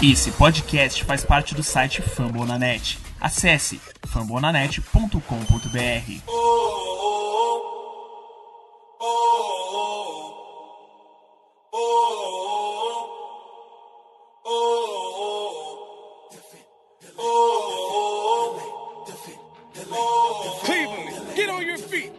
Esse podcast faz parte do site Fambonanet. Acesse fambonanet.com.br.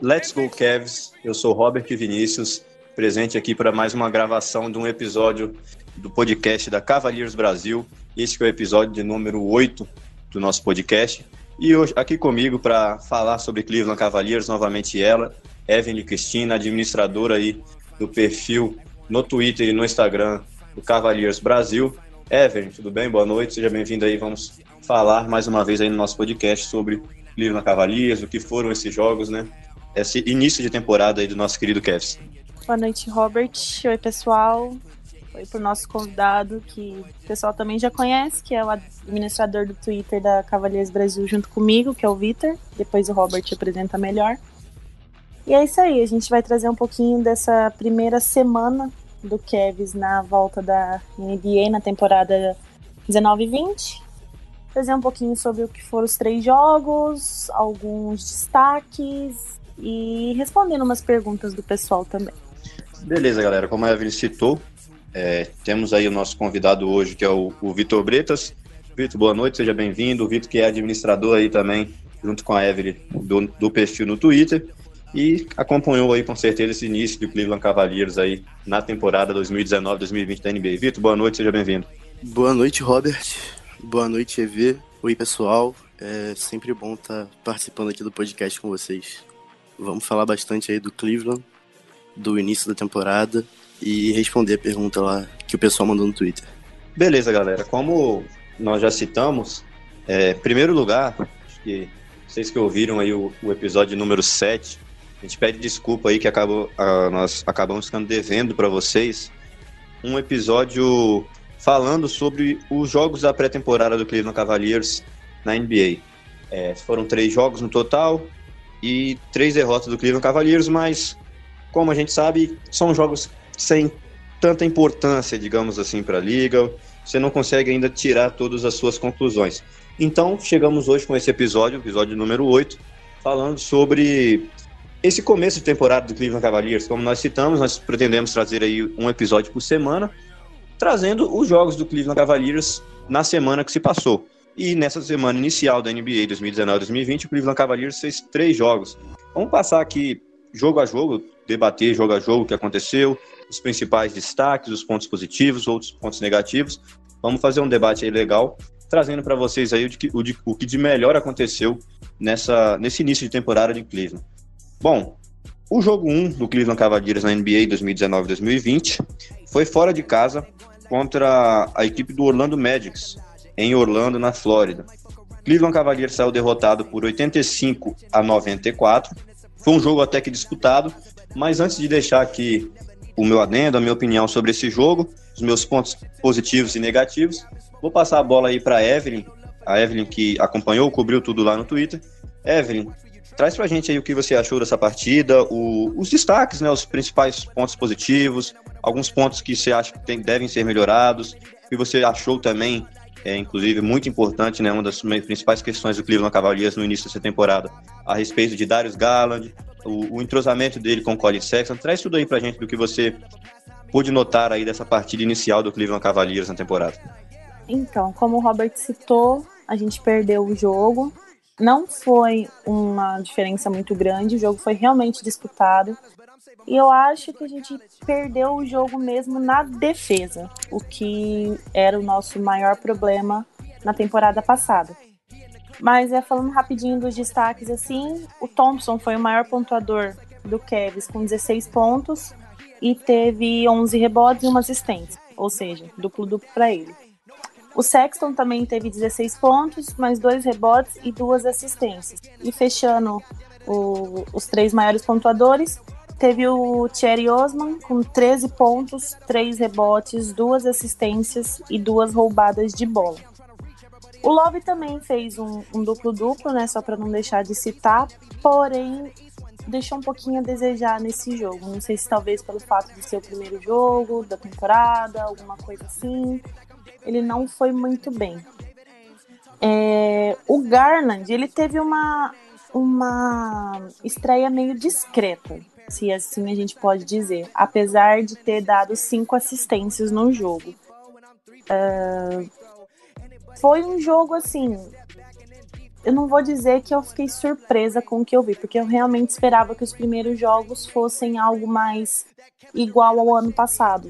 Let's go Cavs. Eu sou Robert Vinícius, presente aqui para mais uma gravação de um episódio do podcast da Cavaliers Brasil. Este é o episódio de número 8 do nosso podcast. E hoje aqui comigo para falar sobre Cleveland Cavaliers, novamente ela, Evelyn Cristina, administradora aí do perfil no Twitter e no Instagram do Cavaliers Brasil. Evelyn, tudo bem? Boa noite, seja bem-vindo aí. Vamos falar mais uma vez aí no nosso podcast sobre Cleveland Cavaliers, o que foram esses jogos, né? Esse início de temporada aí do nosso querido Cavs. Boa noite, Robert. Oi, pessoal foi pro nosso convidado, que o pessoal também já conhece, que é o administrador do Twitter da Cavaliers Brasil junto comigo, que é o Vitor. Depois o Robert apresenta melhor. E é isso aí, a gente vai trazer um pouquinho dessa primeira semana do Kevs na volta da NBA na temporada 19 e 20. Trazer um pouquinho sobre o que foram os três jogos, alguns destaques e respondendo umas perguntas do pessoal também. Beleza, galera. Como a Evelyn citou, é, temos aí o nosso convidado hoje, que é o, o Vitor Bretas. Vitor, boa noite, seja bem-vindo. O Vitor, que é administrador aí também, junto com a Evelyn, do, do perfil no Twitter. E acompanhou aí com certeza esse início do Cleveland Cavaliers aí na temporada 2019-2020 da NBA. Vitor, boa noite, seja bem-vindo. Boa noite, Robert. Boa noite, EV. Oi, pessoal. É sempre bom estar participando aqui do podcast com vocês. Vamos falar bastante aí do Cleveland, do início da temporada e responder a pergunta lá que o pessoal mandou no Twitter. Beleza, galera. Como nós já citamos, é, primeiro lugar, acho que vocês que ouviram aí o, o episódio número 7, a gente pede desculpa aí que acabou, a, nós acabamos ficando devendo para vocês um episódio falando sobre os jogos da pré-temporada do Cleveland Cavaliers na NBA. É, foram três jogos no total e três derrotas do Cleveland Cavaliers, mas como a gente sabe, são jogos sem tanta importância, digamos assim, para a liga. Você não consegue ainda tirar todas as suas conclusões. Então, chegamos hoje com esse episódio, episódio número 8, falando sobre esse começo de temporada do Cleveland Cavaliers. Como nós citamos, nós pretendemos trazer aí um episódio por semana, trazendo os jogos do Cleveland Cavaliers na semana que se passou. E nessa semana inicial da NBA 2019-2020, o Cleveland Cavaliers fez três jogos. Vamos passar aqui jogo a jogo, debater jogo a jogo o que aconteceu, os principais destaques, os pontos positivos, outros pontos negativos. Vamos fazer um debate aí legal, trazendo para vocês aí o, de, o, de, o que de melhor aconteceu nessa, nesse início de temporada de Cleveland. Bom, o jogo 1 do Cleveland Cavaliers na NBA 2019-2020 foi fora de casa contra a equipe do Orlando Magics, em Orlando, na Flórida. Cleveland Cavaliers saiu derrotado por 85 a 94. Foi um jogo até que disputado, mas antes de deixar aqui o meu adendo, a minha opinião sobre esse jogo, os meus pontos positivos e negativos. Vou passar a bola aí para Evelyn, a Evelyn que acompanhou, cobriu tudo lá no Twitter. Evelyn, traz para a gente aí o que você achou dessa partida, o, os destaques, né, os principais pontos positivos, alguns pontos que você acha que tem, devem ser melhorados, o que você achou também, é, inclusive muito importante, né, uma das principais questões do Cleveland Cavaliers no início dessa temporada, a respeito de Darius Garland, o, o entrosamento dele com o Colin Sexton. Traz tudo aí pra gente do que você pôde notar aí dessa partida inicial do Cleveland Cavaliers na temporada. Então, como o Robert citou, a gente perdeu o jogo. Não foi uma diferença muito grande, o jogo foi realmente disputado. E eu acho que a gente perdeu o jogo mesmo na defesa, o que era o nosso maior problema na temporada passada. Mas é falando rapidinho dos destaques assim, o Thompson foi o maior pontuador do Cavs com 16 pontos e teve 11 rebotes e uma assistência, ou seja, duplo duplo para ele. O Sexton também teve 16 pontos, mais dois rebotes e duas assistências. E fechando o, os três maiores pontuadores, teve o Thierry Osman com 13 pontos, 3 rebotes, duas assistências e duas roubadas de bola. O Love também fez um, um duplo-duplo, né? Só para não deixar de citar, porém deixou um pouquinho a desejar nesse jogo. Não sei se talvez pelo fato de ser o primeiro jogo da temporada, alguma coisa assim. ele não foi muito bem. É, o Garland, ele teve uma, uma estreia meio discreta, se assim a gente pode dizer, apesar de ter dado cinco assistências no jogo. Uh, foi um jogo assim. Eu não vou dizer que eu fiquei surpresa com o que eu vi, porque eu realmente esperava que os primeiros jogos fossem algo mais igual ao ano passado,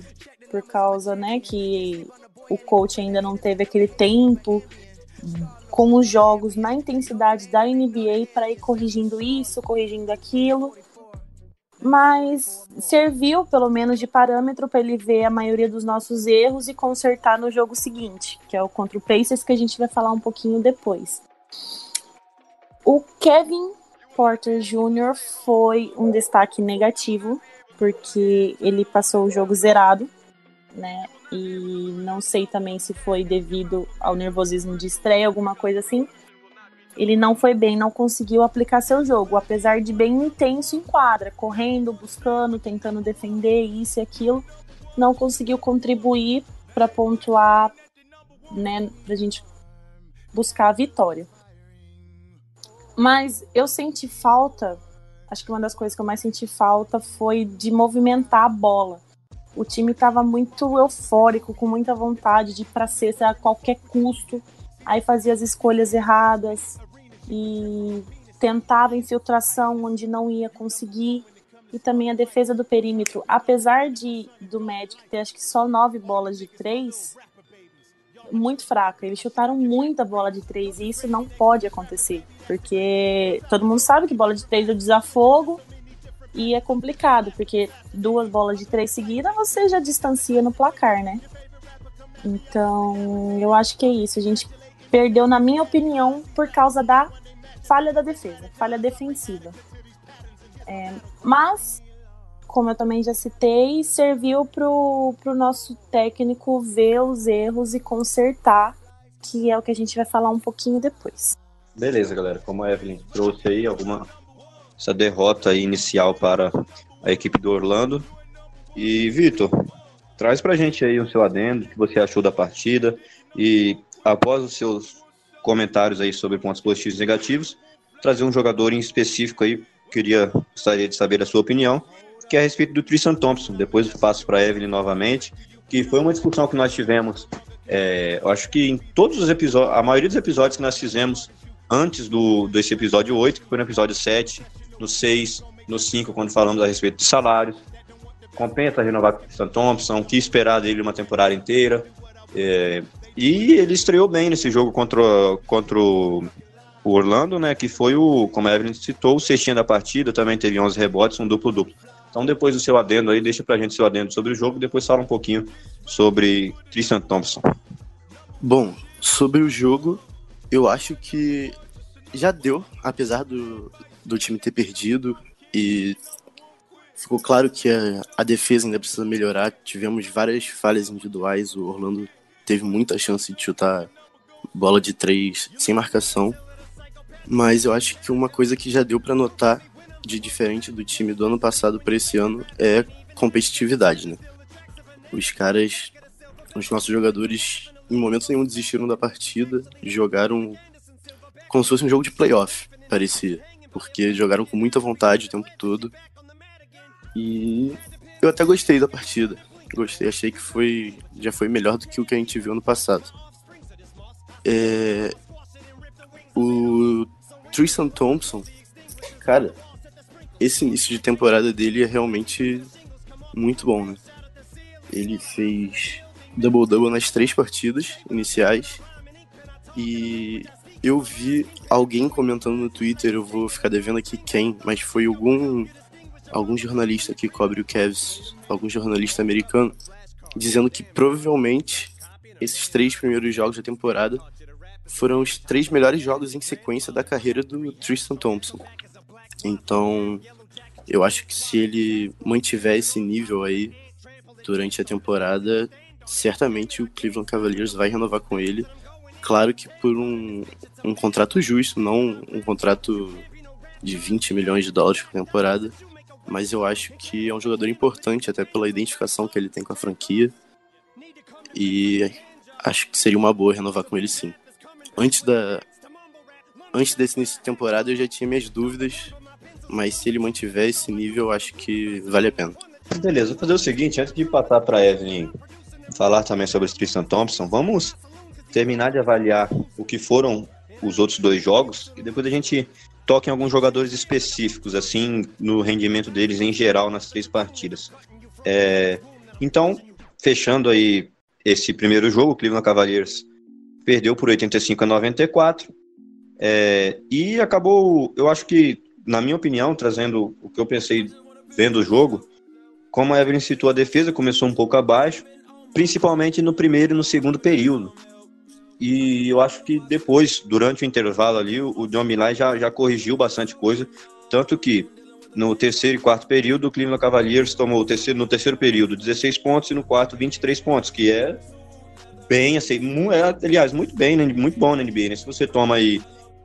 por causa, né, que o coach ainda não teve aquele tempo com os jogos na intensidade da NBA para ir corrigindo isso, corrigindo aquilo. Mas serviu pelo menos de parâmetro para ele ver a maioria dos nossos erros e consertar no jogo seguinte, que é o contra o Pacers, que a gente vai falar um pouquinho depois. O Kevin Porter Jr. foi um destaque negativo, porque ele passou o jogo zerado, né? E não sei também se foi devido ao nervosismo de estreia, alguma coisa assim. Ele não foi bem, não conseguiu aplicar seu jogo, apesar de bem intenso em quadra, correndo, buscando, tentando defender isso e aquilo, não conseguiu contribuir para pontuar, né, pra gente buscar a vitória. Mas eu senti falta, acho que uma das coisas que eu mais senti falta foi de movimentar a bola o time estava muito eufórico, com muita vontade de ir para cesta a qualquer custo. Aí fazia as escolhas erradas e tentava infiltração onde não ia conseguir. E também a defesa do perímetro, apesar de do Magic ter acho que só nove bolas de três, muito fraca. Eles chutaram muita bola de três e isso não pode acontecer, porque todo mundo sabe que bola de três é desafogo e é complicado, porque duas bolas de três seguidas você já distancia no placar, né? Então, eu acho que é isso. A gente perdeu, na minha opinião, por causa da falha da defesa, falha defensiva. É, mas, como eu também já citei, serviu para o nosso técnico ver os erros e consertar, que é o que a gente vai falar um pouquinho depois. Beleza, galera. Como a Evelyn trouxe aí alguma essa derrota inicial para a equipe do Orlando. E, Vitor, traz para a gente aí o seu adendo, o que você achou da partida e, após os seus comentários aí sobre pontos positivos e negativos, trazer um jogador em específico aí, queria, gostaria de saber a sua opinião, que é a respeito do Tristan Thompson. Depois passo para Evelyn novamente, que foi uma discussão que nós tivemos, é, eu acho que em todos os episódios, a maioria dos episódios que nós fizemos antes do, desse episódio 8, que foi no episódio 7, no 6, no 5, quando falamos a respeito de salários. Compensa renovar o Tristan Thompson, que esperar dele uma temporada inteira. É, e ele estreou bem nesse jogo contra, contra o Orlando, né? Que foi o, como a Evelyn citou, o cestinha da partida, também teve 11 rebotes, um duplo-duplo. Então, depois do seu adendo aí, deixa pra gente seu adendo sobre o jogo e depois fala um pouquinho sobre Tristan Thompson. Bom, sobre o jogo, eu acho que já deu, apesar do, do time ter perdido e ficou claro que a, a, defesa ainda precisa melhorar. Tivemos várias falhas individuais, o Orlando teve muita chance de chutar bola de três sem marcação, mas eu acho que uma coisa que já deu para notar de diferente do time do ano passado para esse ano é competitividade, né? Os caras, os nossos jogadores, em momento nenhum desistiram da partida, jogaram como se fosse um jogo de playoff, parecia porque jogaram com muita vontade o tempo todo. E eu até gostei da partida. Gostei, achei que foi já foi melhor do que o que a gente viu no passado. É, o Tristan Thompson, cara, esse início de temporada dele é realmente muito bom, né? Ele fez double-double nas três partidas iniciais e eu vi alguém comentando no Twitter, eu vou ficar devendo aqui quem, mas foi algum algum jornalista que cobre o Cavs, algum jornalista americano, dizendo que provavelmente esses três primeiros jogos da temporada foram os três melhores jogos em sequência da carreira do Tristan Thompson. Então, eu acho que se ele mantiver esse nível aí durante a temporada, certamente o Cleveland Cavaliers vai renovar com ele Claro que por um, um contrato justo, não um contrato de 20 milhões de dólares por temporada, mas eu acho que é um jogador importante, até pela identificação que ele tem com a franquia. E acho que seria uma boa renovar com ele sim. Antes da antes desse início de temporada eu já tinha minhas dúvidas, mas se ele mantiver esse nível, acho que vale a pena. Beleza, vou fazer o seguinte, antes de passar para Evelyn falar também sobre o Tristan Thompson, vamos terminar de avaliar o que foram os outros dois jogos e depois a gente toca em alguns jogadores específicos, assim, no rendimento deles em geral nas três partidas. É, então, fechando aí esse primeiro jogo, o Cleveland Cavaliers perdeu por 85 a 94 é, e acabou, eu acho que, na minha opinião, trazendo o que eu pensei vendo o jogo, como a Evelyn citou, a defesa começou um pouco abaixo, principalmente no primeiro e no segundo período. E eu acho que depois, durante o intervalo ali, o John já, já corrigiu bastante coisa. Tanto que no terceiro e quarto período, o Cleveland Cavaliers tomou terceiro, no terceiro período 16 pontos e no quarto 23 pontos, que é bem, assim, é, aliás, muito bem, muito bom na NBA. Né? Se você toma aí,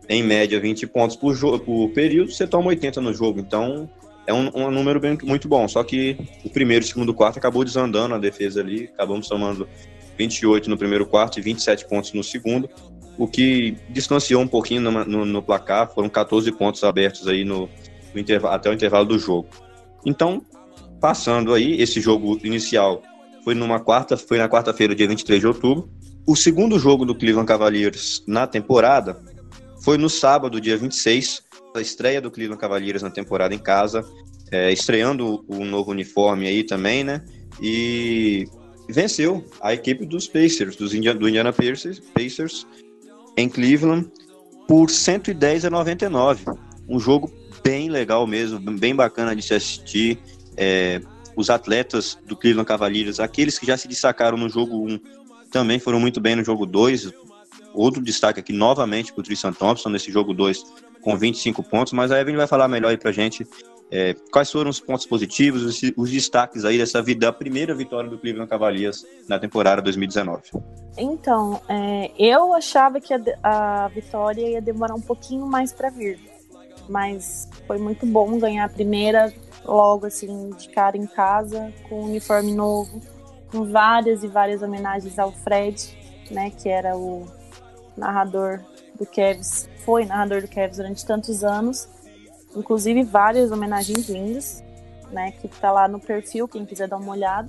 em média, 20 pontos por, jogo, por período, você toma 80 no jogo. Então, é um, um número bem, muito bom. Só que o primeiro e segundo quarto acabou desandando a defesa ali, acabamos tomando 28 no primeiro quarto e 27 pontos no segundo, o que distanciou um pouquinho no, no, no placar, foram 14 pontos abertos aí no, no até o intervalo do jogo. Então, passando aí, esse jogo inicial foi numa quarta, foi na quarta-feira, dia 23 de outubro. O segundo jogo do Cleveland Cavaliers na temporada foi no sábado, dia 26, a estreia do Cleveland Cavaliers na temporada em casa, é, estreando o novo uniforme aí também, né? E venceu a equipe dos Pacers, dos Indiana, do Indiana Pacers, Pacers em Cleveland por 110 a 99. Um jogo bem legal mesmo, bem bacana de se assistir. É, os atletas do Cleveland Cavaliers, aqueles que já se destacaram no jogo 1, também foram muito bem no jogo 2. Outro destaque aqui novamente para o Tristan Thompson nesse jogo 2 com 25 pontos, mas a Evelyn vai falar melhor aí para gente é, quais foram os pontos positivos, os, os destaques aí dessa vida, da primeira vitória do Cleveland Cavaliers na temporada 2019? Então, é, eu achava que a, a, vitória ia demorar um pouquinho mais para vir, mas foi muito bom ganhar a primeira logo assim de cara em casa com um uniforme novo, com várias e várias homenagens ao Fred, né, que era o narrador do Cavs, foi narrador do Cavs durante tantos anos inclusive várias homenagens lindas, né, que tá lá no perfil, quem quiser dar uma olhada.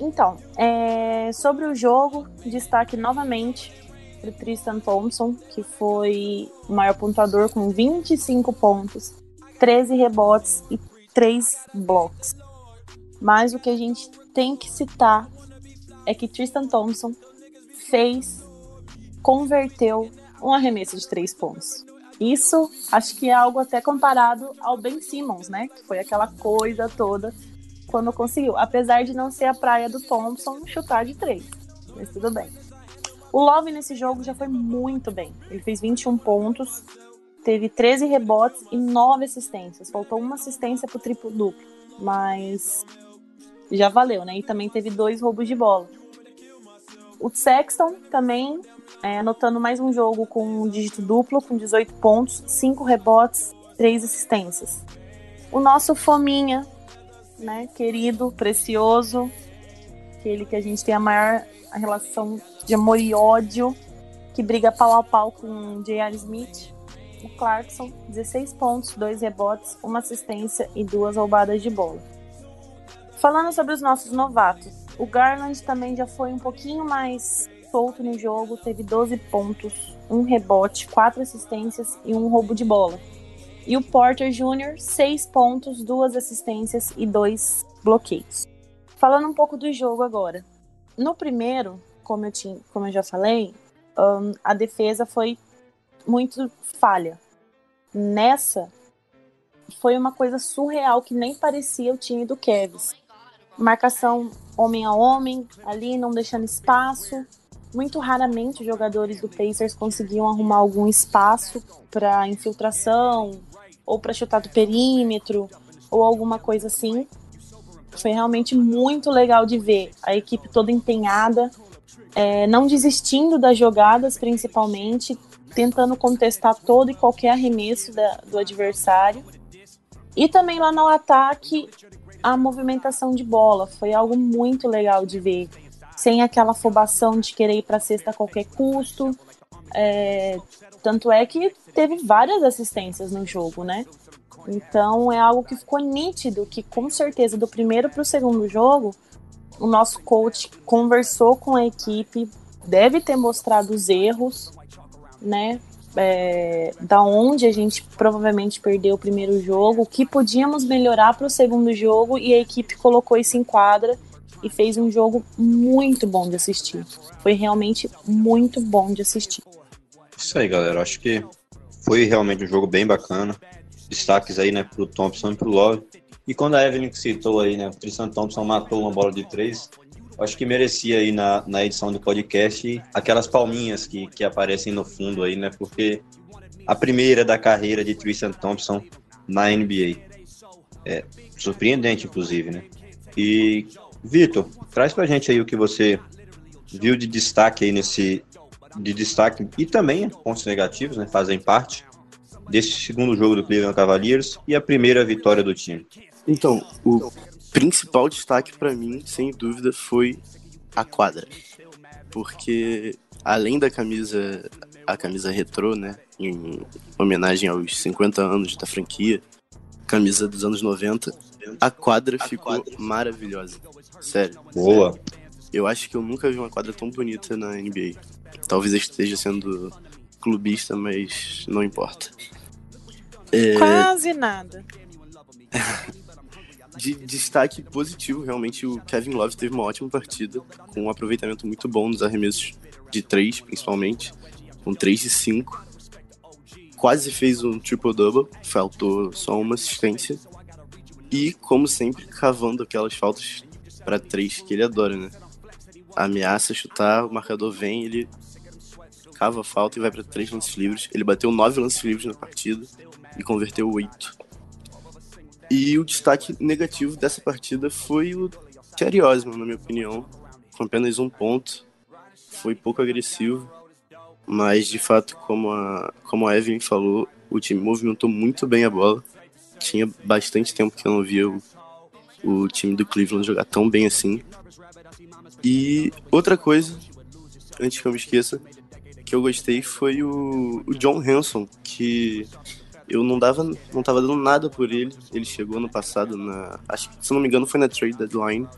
Então, é, sobre o jogo, destaque novamente para Tristan Thompson, que foi o maior pontuador com 25 pontos, 13 rebotes e 3 blocos. Mas o que a gente tem que citar é que Tristan Thompson fez, converteu um arremesso de 3 pontos. Isso acho que é algo até comparado ao Ben Simmons, né? Que foi aquela coisa toda quando conseguiu. Apesar de não ser a praia do Thompson chutar de três. Mas tudo bem. O Love nesse jogo já foi muito bem. Ele fez 21 pontos, teve 13 rebotes e 9 assistências. Faltou uma assistência pro triplo duplo. Mas já valeu, né? E também teve dois roubos de bola. O Sexton também é, anotando mais um jogo com um dígito duplo, com 18 pontos, 5 rebotes, 3 assistências. O nosso Fominha, né, querido, precioso, aquele que a gente tem a maior relação de amor e ódio, que briga pau a pau com J.R. Smith. O Clarkson, 16 pontos, 2 rebotes, uma assistência e duas roubadas de bola. Falando sobre os nossos novatos, o Garland também já foi um pouquinho mais solto no jogo, teve 12 pontos, um rebote, quatro assistências e um roubo de bola. E o Porter Jr., 6 pontos, duas assistências e dois bloqueios. Falando um pouco do jogo agora. No primeiro, como eu, tinha, como eu já falei, um, a defesa foi muito falha. Nessa, foi uma coisa surreal que nem parecia o time do Kevs. Marcação homem a homem, ali não deixando espaço, muito raramente jogadores do Pacers conseguiam arrumar algum espaço para infiltração ou para chutar do perímetro ou alguma coisa assim. Foi realmente muito legal de ver a equipe toda empenhada, é, não desistindo das jogadas, principalmente, tentando contestar todo e qualquer arremesso da, do adversário. E também lá no ataque, a movimentação de bola foi algo muito legal de ver sem aquela afobação de querer ir para a cesta a qualquer custo. É, tanto é que teve várias assistências no jogo, né? Então é algo que ficou nítido que com certeza do primeiro para o segundo jogo o nosso coach conversou com a equipe, deve ter mostrado os erros, né? É, da onde a gente provavelmente perdeu o primeiro jogo, o que podíamos melhorar para o segundo jogo e a equipe colocou isso em quadra e fez um jogo muito bom de assistir. Foi realmente muito bom de assistir. Isso aí, galera. Acho que foi realmente um jogo bem bacana. Destaques aí, né, pro Thompson e pro Love. E quando a Evelyn citou aí, né, o Tristan Thompson matou uma bola de três, acho que merecia aí na, na edição do podcast aquelas palminhas que, que aparecem no fundo aí, né, porque a primeira da carreira de Tristan Thompson na NBA. É surpreendente, inclusive, né? E, Vitor, traz pra gente aí o que você viu de destaque aí nesse. De destaque e também pontos negativos, né? Fazem parte desse segundo jogo do Cleveland Cavaliers e a primeira vitória do time. Então, o principal destaque para mim, sem dúvida, foi a quadra. Porque além da camisa, a camisa retrô, né, em homenagem aos 50 anos da franquia, camisa dos anos 90, a quadra ficou maravilhosa. Sério. Boa. Eu acho que eu nunca vi uma quadra tão bonita na NBA. Talvez esteja sendo clubista, mas não importa. É... Quase nada. de destaque positivo, realmente, o Kevin Love teve uma ótima partida, com um aproveitamento muito bom nos arremessos de 3, principalmente, com 3 de 5. Quase fez um triple-double, faltou só uma assistência. E, como sempre, cavando aquelas faltas para 3 que ele adora, né? Ameaça chutar, o marcador vem, ele cava a falta e vai para 3 lances livres. Ele bateu 9 lances livres na partida e converteu 8 e o destaque negativo dessa partida foi o Terry Osman, na minha opinião, com apenas um ponto. Foi pouco agressivo, mas de fato, como a, como a Evelyn falou, o time movimentou muito bem a bola. Tinha bastante tempo que eu não via o, o time do Cleveland jogar tão bem assim. E outra coisa, antes que eu me esqueça, que eu gostei foi o, o John Hanson, que eu não dava, não tava dando nada por ele. Ele chegou no passado na, acho que se não me engano foi na trade deadline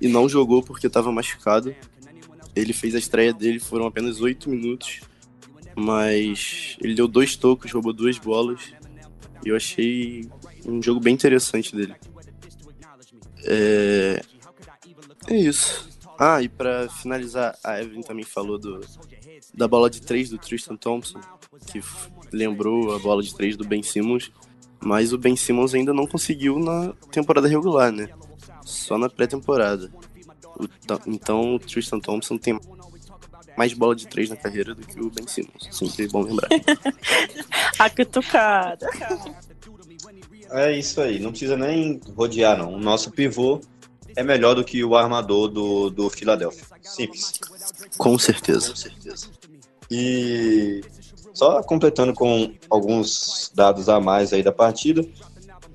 e não jogou porque estava machucado. Ele fez a estreia dele, foram apenas oito minutos, mas ele deu dois tocos, roubou duas bolas e eu achei um jogo bem interessante dele. É, é isso. Ah, e para finalizar, a Evelyn também falou do, da bola de três do Tristan Thompson, que lembrou a bola de três do Ben Simmons, mas o Ben Simmons ainda não conseguiu na temporada regular, né? Só na pré-temporada. Então o Tristan Thompson tem mais bola de três na carreira do que o Ben Simmons. Sempre bom lembrar. a cutucada. É isso aí, não precisa nem rodear, não. O nosso pivô é melhor do que o armador do, do Philadelphia. Simples. Com certeza. Com certeza. E só completando com alguns dados a mais aí da partida,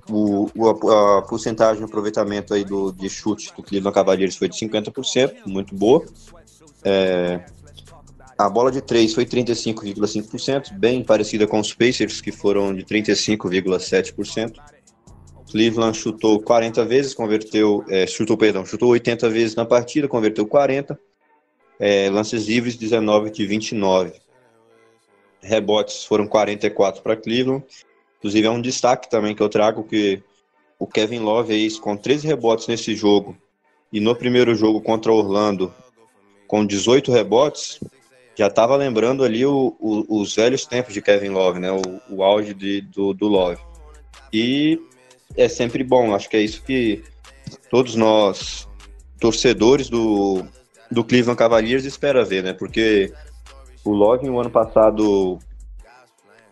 o, o a, a, porcentagem de aproveitamento aí do, de chute do Cleveland Cavaliers foi de 50%, muito boa. É, a bola de 3 foi 35,5%, bem parecida com os Pacers, que foram de 35,7%. Cleveland chutou 40 vezes, converteu, é, chutou, perdão, chutou 80 vezes na partida, converteu 40. É, lances livres, 19 de 29 rebotes foram 44 para Cleveland. Inclusive é um destaque também que eu trago que o Kevin Love aí com 13 rebotes nesse jogo e no primeiro jogo contra Orlando com 18 rebotes, já estava lembrando ali o, o, os velhos tempos de Kevin Love, né? O, o auge de, do, do Love. E é sempre bom, acho que é isso que todos nós, torcedores do, do Cleveland Cavaliers, espera ver, né? Porque o Love no ano passado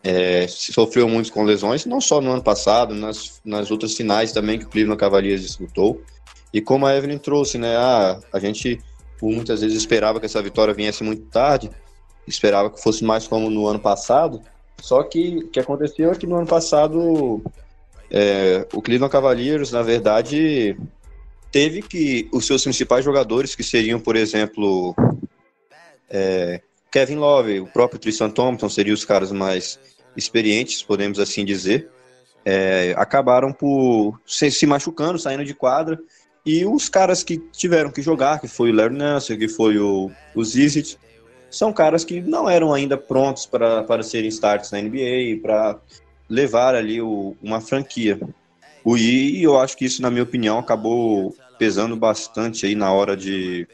é, sofreu muito com lesões, não só no ano passado, nas, nas outras finais também que o Cleveland Cavaliers disputou. E como a Evelyn trouxe, né, a, a gente muitas vezes esperava que essa vitória viesse muito tarde, esperava que fosse mais como no ano passado, só que o que aconteceu é que no ano passado é, o Cleveland Cavaliers, na verdade, teve que os seus principais jogadores, que seriam, por exemplo, é, Kevin Love, o próprio Tristan Thompson, seriam os caras mais experientes, podemos assim dizer, é, acabaram por se, se, machucando, saindo de quadra, e os caras que tiveram que jogar, que foi o Larry Nance, que foi o, o Zizit, são caras que não eram ainda prontos para, para serem starts na NBA, para levar ali o, uma franquia. O I, eu acho que isso, na minha opinião, acabou pesando bastante aí na hora de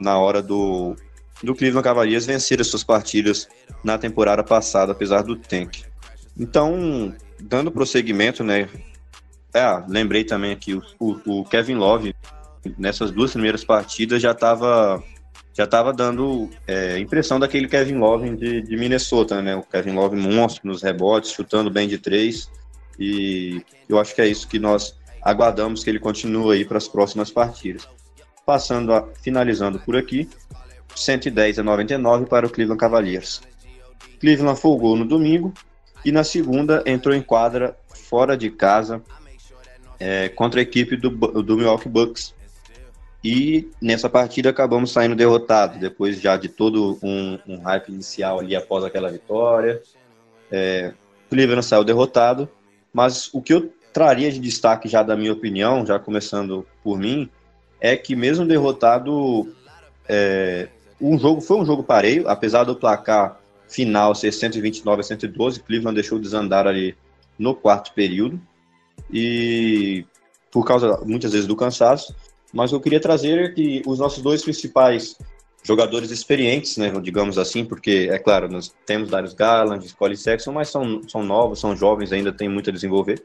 na hora do do Cleveland Cavaliers vencer as suas partidas na temporada passada, apesar do tank. Então, dando prosseguimento, né? É, lembrei também aqui o, o, o Kevin Love nessas duas primeiras partidas já estava já estava dando é, impressão daquele Kevin Love de, de, Minnesota, né? O Kevin Love monstro nos rebotes, chutando bem de três. E eu acho que é isso que nós aguardamos que ele continue aí para as próximas partidas. Passando a, finalizando por aqui, 110 a 99 para o Cleveland Cavaliers. Cleveland folgou no domingo e na segunda entrou em quadra fora de casa é, contra a equipe do, do Milwaukee Bucks. E nessa partida acabamos saindo derrotados, depois já de todo um, um hype inicial ali após aquela vitória. É, Cleveland saiu derrotado, mas o que eu traria de destaque já da minha opinião, já começando por mim, é que mesmo derrotado, é, um jogo foi um jogo pareio, apesar do placar final ser 129 a 112, Cleveland deixou desandar ali no quarto período e por causa muitas vezes do cansaço, mas eu queria trazer que os nossos dois principais jogadores experientes, né, digamos assim, porque é claro, nós temos Darius Garland, Scully Sexton, mas são, são novos, são jovens, ainda tem muito a desenvolver.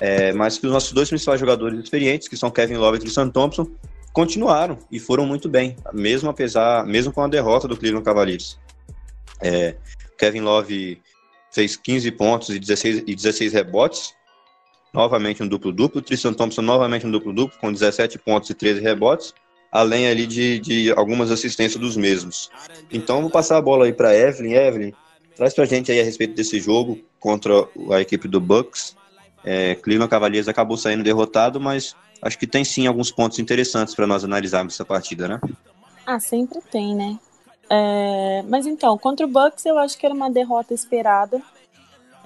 É, mas que os nossos dois principais jogadores experientes, que são Kevin Love e Tristan Thompson, continuaram e foram muito bem, mesmo apesar, mesmo com a derrota do Cleveland Cavaliers. É, Kevin Love fez 15 pontos e 16, e 16 rebotes, novamente um duplo-duplo. Tristan Thompson novamente um duplo-duplo, com 17 pontos e 13 rebotes, além ali de, de algumas assistências dos mesmos. Então, vou passar a bola aí para Evelyn. Evelyn, traz para a gente aí a respeito desse jogo contra a equipe do Bucks. É, Cleveland Cavaliers acabou saindo derrotado, mas acho que tem sim alguns pontos interessantes para nós analisarmos essa partida, né? Ah, sempre tem, né? É, mas então, contra o Bucks eu acho que era uma derrota esperada.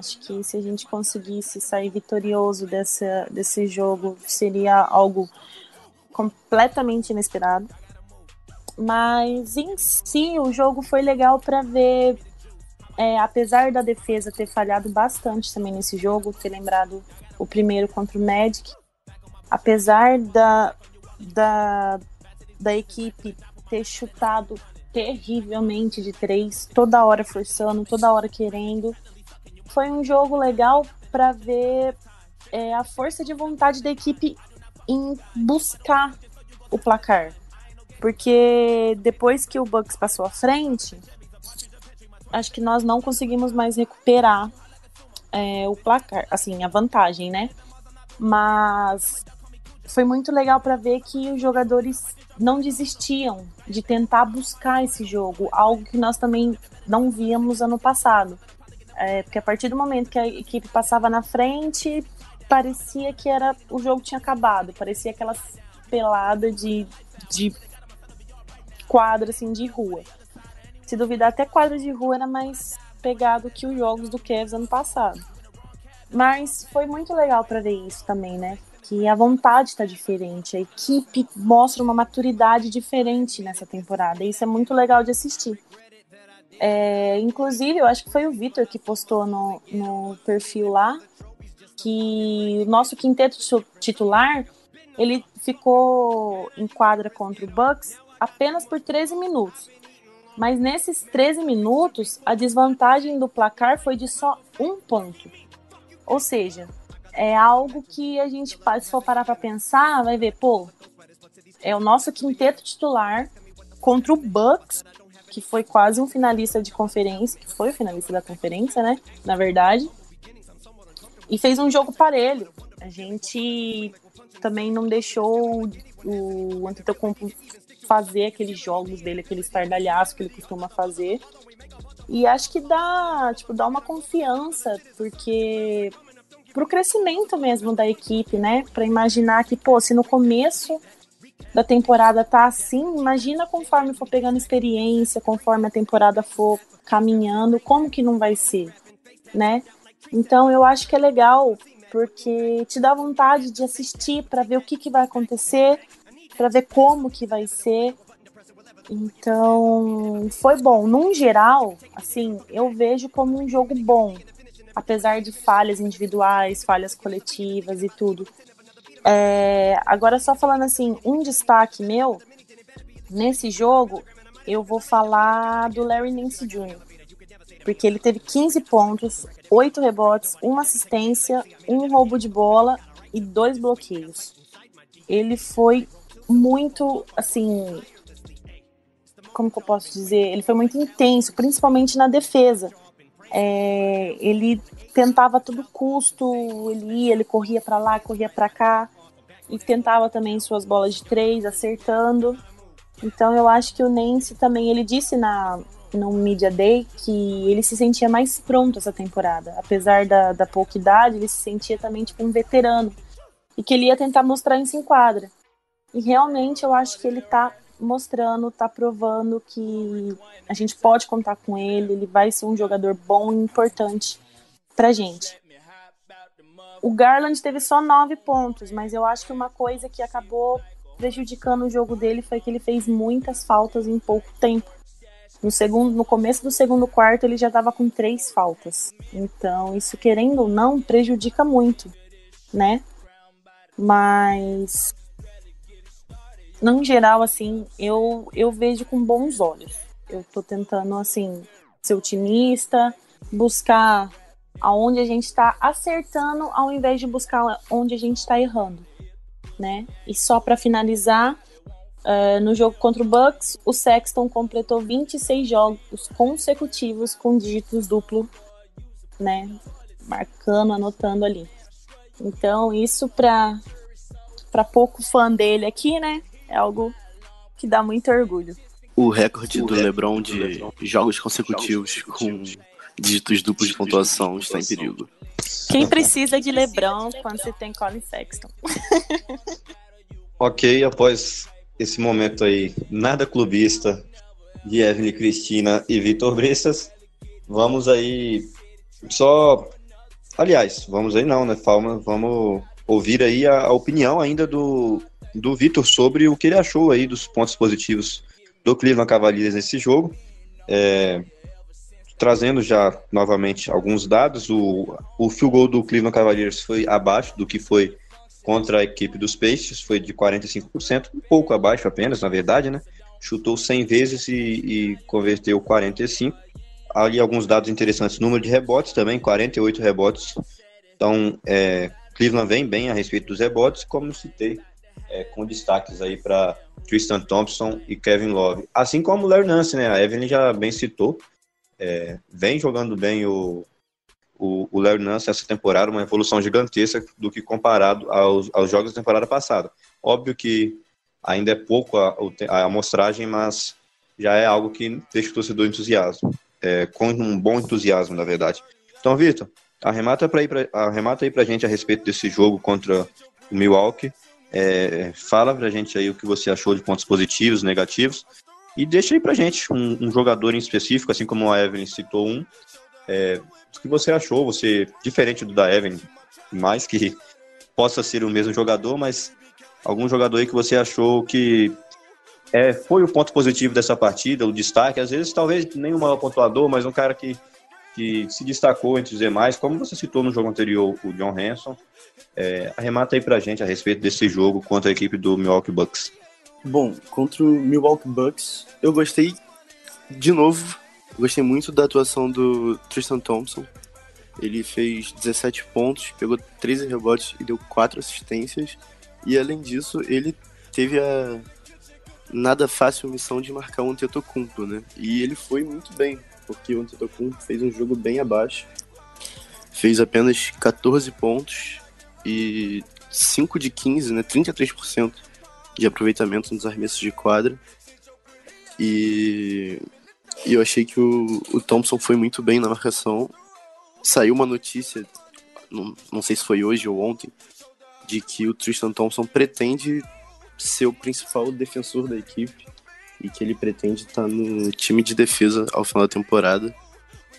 Acho que se a gente conseguisse sair vitorioso dessa, desse jogo, seria algo completamente inesperado. Mas em si, o jogo foi legal para ver, é, apesar da defesa ter falhado bastante também nesse jogo, ter lembrado o primeiro contra o Magic, apesar da, da, da equipe ter chutado terrivelmente de três, toda hora forçando, toda hora querendo. Foi um jogo legal para ver é, a força de vontade da equipe em buscar o placar. Porque depois que o Bucks passou à frente, acho que nós não conseguimos mais recuperar é, o placar, assim, a vantagem, né? Mas foi muito legal para ver que os jogadores não desistiam de tentar buscar esse jogo, algo que nós também não víamos ano passado. É, porque a partir do momento que a equipe passava na frente, parecia que era o jogo tinha acabado, parecia aquela pelada de, de quadra assim de rua. Se duvidar, até quadra de rua era mais pegado que os jogos do Cavs ano passado. Mas foi muito legal para ver isso também, né? que a vontade está diferente, a equipe mostra uma maturidade diferente nessa temporada, e isso é muito legal de assistir. É, inclusive, eu acho que foi o Vitor que postou no, no perfil lá que o nosso quinteto titular ele ficou em quadra contra o Bucks apenas por 13 minutos. Mas nesses 13 minutos, a desvantagem do placar foi de só um ponto. Ou seja, é algo que a gente, se for parar para pensar, vai ver, pô, é o nosso quinteto titular contra o Bucks, que foi quase um finalista de conferência, que foi o finalista da conferência, né? Na verdade. E fez um jogo parelho. A gente também não deixou o Antetokounmpo fazer aqueles jogos dele, aquele estardalhaço que ele costuma fazer. E acho que dá, tipo, dá uma confiança, porque pro crescimento mesmo da equipe, né? Para imaginar que, pô, se no começo da temporada tá assim, imagina conforme for pegando experiência, conforme a temporada for caminhando, como que não vai ser, né? Então eu acho que é legal porque te dá vontade de assistir para ver o que, que vai acontecer, para ver como que vai ser. Então, foi bom. Num geral, assim, eu vejo como um jogo bom, apesar de falhas individuais, falhas coletivas e tudo. É, agora, só falando assim, um destaque meu nesse jogo, eu vou falar do Larry Nance Jr. Porque ele teve 15 pontos, 8 rebotes, uma assistência, um roubo de bola e dois bloqueios. Ele foi muito, assim. Como que eu posso dizer? Ele foi muito intenso, principalmente na defesa. É, ele tentava a todo custo, ele ia, ele corria para lá, corria para cá e tentava também suas bolas de três, acertando. Então eu acho que o Nance também, ele disse na no Media Day que ele se sentia mais pronto essa temporada. Apesar da, da pouca idade, ele se sentia também tipo um veterano. E que ele ia tentar mostrar em quadra. E realmente eu acho que ele tá mostrando, tá provando que a gente pode contar com ele, ele vai ser um jogador bom e importante pra gente. O Garland teve só nove pontos, mas eu acho que uma coisa que acabou prejudicando o jogo dele foi que ele fez muitas faltas em pouco tempo. No, segundo, no começo do segundo quarto, ele já estava com três faltas. Então, isso, querendo ou não, prejudica muito, né? Mas no geral, assim, eu, eu vejo com bons olhos. Eu tô tentando, assim, ser otimista, buscar aonde a gente está acertando ao invés de buscar onde a gente está errando, né? E só para finalizar, uh, no jogo contra o Bucks, o Sexton completou 26 jogos consecutivos com dígitos duplo, né? Marcando, anotando ali. Então, isso para para pouco fã dele aqui, né? É algo que dá muito orgulho. O recorde do LeBron de jogos consecutivos com dígitos duplos de pontuação está em perigo. Quem precisa de LeBron quando você tem Colin Sexton? ok, após esse momento aí nada clubista de Evelyn Cristina e Vitor Bressas, vamos aí só aliás, vamos aí não, né? Vamos ouvir aí a, a opinião ainda do do Vitor sobre o que ele achou aí dos pontos positivos do Cleveland Cavaliers nesse jogo. É, trazendo já novamente alguns dados, o, o field goal do Cleveland Cavaliers foi abaixo do que foi contra a equipe dos Pacers, foi de 45%, um pouco abaixo apenas, na verdade, né? Chutou 100 vezes e, e converteu 45. Ali alguns dados interessantes, número de rebotes também, 48 rebotes. Então, é, Cleveland vem bem a respeito dos rebotes, como citei, é, com destaques aí para Tristan Thompson e Kevin Love. Assim como o Larry Nance, né? A Evelyn já bem citou. É, vem jogando bem o, o, o Larry Nance essa temporada, uma evolução gigantesca do que comparado aos, aos jogos da temporada passada. Óbvio que ainda é pouco a, a amostragem, mas já é algo que deixa o torcedor entusiasmo, é, com um bom entusiasmo, na verdade. Então, Vitor, arremata, ir pra, arremata aí pra gente a respeito desse jogo contra o Milwaukee é, fala pra gente aí o que você achou de pontos positivos, negativos. E deixa aí pra gente um, um jogador em específico, assim como a Evelyn citou um. É, o que você achou, você, diferente do da Evelyn, mais que possa ser o mesmo jogador, mas algum jogador aí que você achou que é, foi o ponto positivo dessa partida, o destaque, às vezes talvez nem o maior pontuador, mas um cara que que se destacou entre os demais, como você citou no jogo anterior, o John Hanson. É, arremata aí pra gente a respeito desse jogo contra a equipe do Milwaukee Bucks. Bom, contra o Milwaukee Bucks, eu gostei de novo, gostei muito da atuação do Tristan Thompson. Ele fez 17 pontos, pegou 13 rebotes e deu 4 assistências. E além disso, ele teve a nada fácil missão de marcar um Tetocumpo, né? E ele foi muito bem porque o Antetokounmpo fez um jogo bem abaixo. Fez apenas 14 pontos e 5 de 15, né, 33% de aproveitamento nos arremessos de quadra. E, e eu achei que o, o Thompson foi muito bem na marcação. Saiu uma notícia não, não sei se foi hoje ou ontem, de que o Tristan Thompson pretende ser o principal defensor da equipe e que ele pretende estar no time de defesa ao final da temporada,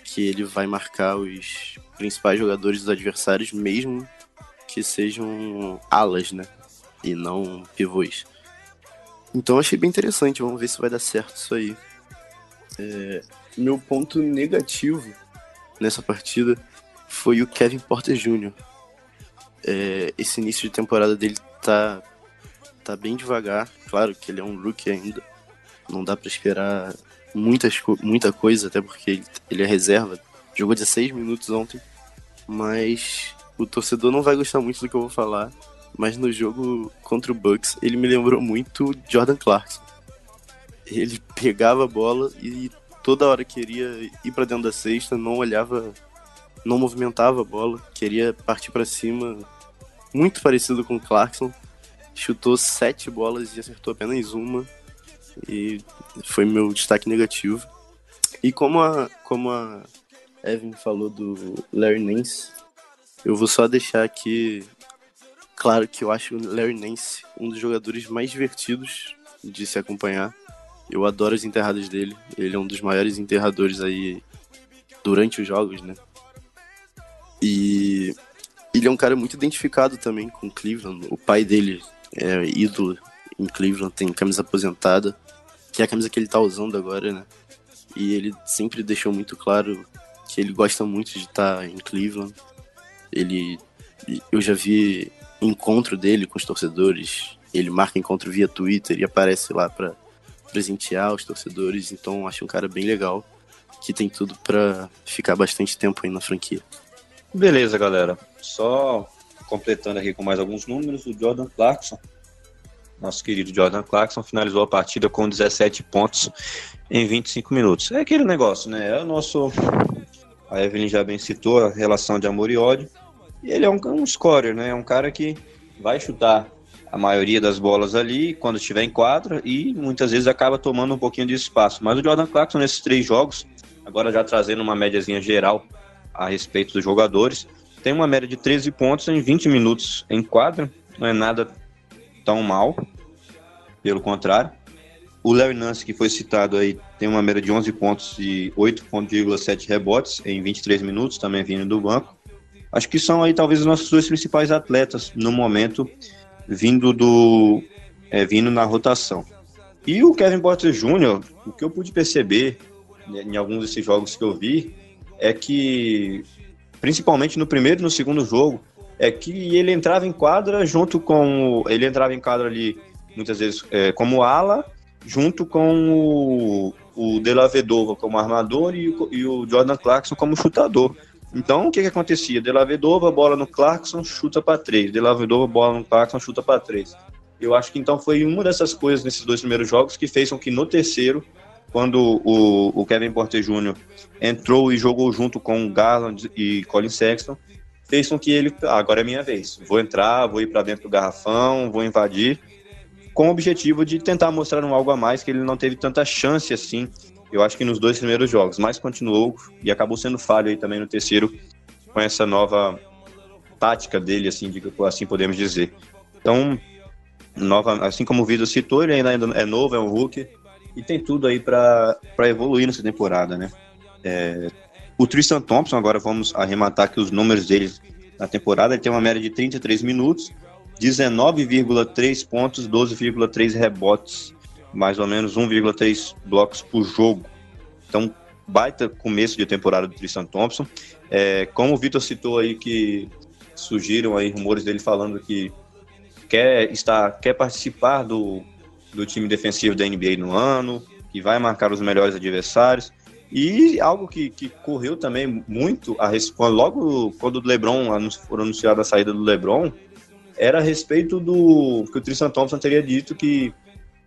que ele vai marcar os principais jogadores dos adversários, mesmo que sejam alas, né? E não pivôs. Então achei bem interessante, vamos ver se vai dar certo isso aí. É, meu ponto negativo nessa partida foi o Kevin Porter Jr. É, esse início de temporada dele tá, tá bem devagar. Claro que ele é um rookie ainda. Não dá para esperar muitas, muita coisa, até porque ele, ele é reserva. Jogou 16 minutos ontem. Mas o torcedor não vai gostar muito do que eu vou falar. Mas no jogo contra o Bucks, ele me lembrou muito Jordan Clarkson. Ele pegava a bola e toda hora queria ir para dentro da cesta, não olhava, não movimentava a bola, queria partir para cima, muito parecido com o Clarkson. Chutou sete bolas e acertou apenas uma, e foi meu destaque negativo. E como a, como a Evan falou do Larry Nance, eu vou só deixar aqui claro que eu acho o Larry Nance um dos jogadores mais divertidos de se acompanhar. Eu adoro as enterradas dele. Ele é um dos maiores enterradores aí durante os jogos, né? E ele é um cara muito identificado também com Cleveland. O pai dele é ídolo em Cleveland, tem camisa aposentada, que é a camisa que ele tá usando agora, né? E ele sempre deixou muito claro que ele gosta muito de estar tá em Cleveland. Ele eu já vi encontro dele com os torcedores. Ele marca encontro via Twitter e aparece lá para presentear os torcedores, então acho um cara bem legal, que tem tudo para ficar bastante tempo aí na franquia. Beleza, galera. Só completando aqui com mais alguns números, o Jordan Clarkson, nosso querido Jordan Clarkson, finalizou a partida com 17 pontos em 25 minutos. É aquele negócio, né? É o nosso. A Evelyn já bem citou a relação de amor e ódio. E ele é um, um scorer, né? É um cara que vai chutar a maioria das bolas ali quando estiver em quadra e muitas vezes acaba tomando um pouquinho de espaço. Mas o Jordan Clarkson nesses três jogos, agora já trazendo uma médiazinha geral a respeito dos jogadores, tem uma média de 13 pontos em 20 minutos em quadra, não é nada tão mal, pelo contrário. O Larry Nance, que foi citado aí, tem uma média de 11 pontos e 8,7 rebotes em 23 minutos, também vindo do banco. Acho que são aí talvez os nossos dois principais atletas no momento vindo do é, vindo na rotação. E o Kevin Porter Jr., o que eu pude perceber né, em alguns desses jogos que eu vi é que, principalmente no primeiro e no segundo jogo, é que ele entrava em quadra junto com. Ele entrava em quadra ali, muitas vezes, é, como ala, junto com o, o De La Vedova como armador e, e o Jordan Clarkson como chutador. Então, o que que acontecia? De La Vedova, bola no Clarkson, chuta para três. De La Vedova, bola no Clarkson, chuta para três. Eu acho que então foi uma dessas coisas nesses dois primeiros jogos que fez com que no terceiro, quando o, o Kevin Porter Jr. entrou e jogou junto com Garland e Colin Sexton, fez com que ele, ah, agora é minha vez, vou entrar, vou ir para dentro do garrafão, vou invadir, com o objetivo de tentar mostrar um algo a mais que ele não teve tanta chance assim eu acho que nos dois primeiros jogos, mas continuou e acabou sendo falho aí também no terceiro com essa nova tática dele, assim, de, assim podemos dizer. Então, nova, assim como o Vitor citou, ele ainda é novo, é um Hulk e tem tudo aí para evoluir nessa temporada, né? É, o Tristan Thompson, agora vamos arrematar aqui os números dele na temporada, ele tem uma média de 33 minutos, 19,3 pontos, 12,3 rebotes mais ou menos 1,3 blocos por jogo. Então, baita começo de temporada do Tristan Thompson. É, como o Vitor citou aí que surgiram aí rumores dele falando que quer estar, quer participar do, do time defensivo da NBA no ano, que vai marcar os melhores adversários. E algo que, que correu também muito, a, logo quando o LeBron for anunciada a saída do LeBron, era a respeito do que o Tristan Thompson teria dito que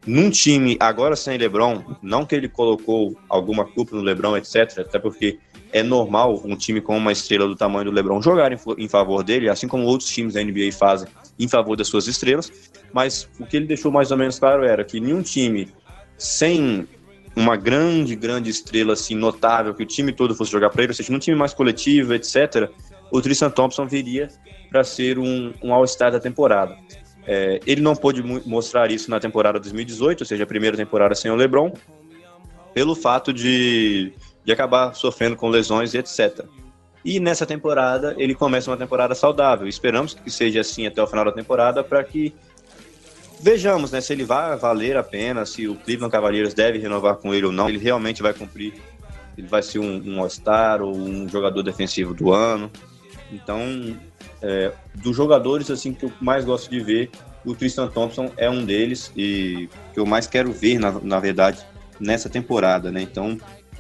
num time agora sem LeBron, não que ele colocou alguma culpa no LeBron, etc, até porque é normal um time com uma estrela do tamanho do LeBron jogar em, em, favor dele, assim como outros times da NBA fazem em favor das suas estrelas, mas o que ele deixou mais ou menos claro era que nenhum time sem uma grande, grande estrela assim notável, que o time todo fosse jogar para ele, ou seja, num time mais coletivo, etc, o Tristan Thompson viria para ser um, um All-Star da temporada. É, ele não pôde mostrar isso na temporada 2018, ou seja, a primeira temporada sem o LeBron, pelo fato de, de acabar sofrendo com lesões e etc. E nessa temporada ele começa uma temporada saudável. Esperamos que seja assim até o final da temporada para que vejamos né, se ele vai valer a pena, se o Cleveland Cavaliers deve renovar com ele ou não. Ele realmente vai cumprir, ele vai ser um, um All-Star ou um jogador defensivo do ano. Então, é, dos jogadores assim que eu mais gosto de ver, o Tristan Thompson é um deles e que eu mais quero ver, na, na verdade, nessa temporada, né? Então,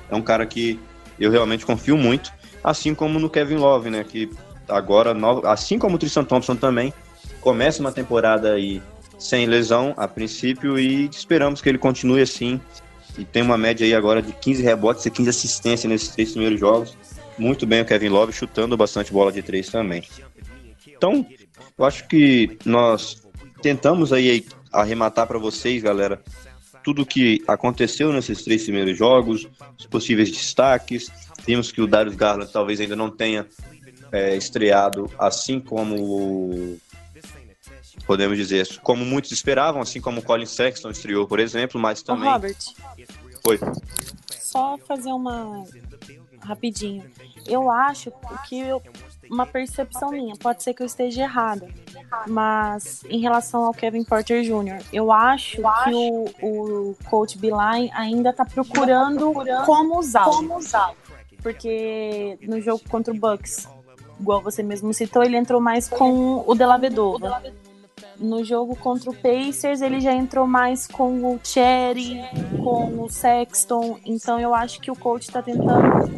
é um cara que eu realmente confio muito, assim como no Kevin Love, né? Que agora, assim como o Tristan Thompson também, começa uma temporada aí sem lesão a princípio e esperamos que ele continue assim e tem uma média aí agora de 15 rebotes e 15 assistências nesses três primeiros jogos. Muito bem o Kevin Love chutando bastante bola de três também. Então, eu acho que nós tentamos aí arrematar para vocês, galera, tudo o que aconteceu nesses três primeiros jogos, os possíveis destaques. Vimos que o Darius Garland talvez ainda não tenha é, estreado assim como podemos dizer, como muitos esperavam, assim como o Colin Sexton estreou, por exemplo, mas também. Ô, Robert. Oi. Só fazer uma rapidinho. Eu acho que eu, uma percepção minha, pode ser que eu esteja errada, mas em relação ao Kevin Porter Jr., eu acho que o, o coach Beeline ainda está procurando como usá-lo. Porque no jogo contra o Bucks, igual você mesmo citou, ele entrou mais com o Delavedova. No jogo contra o Pacers, ele já entrou mais com o Cherry, com o Sexton. Então eu acho que o coach está tentando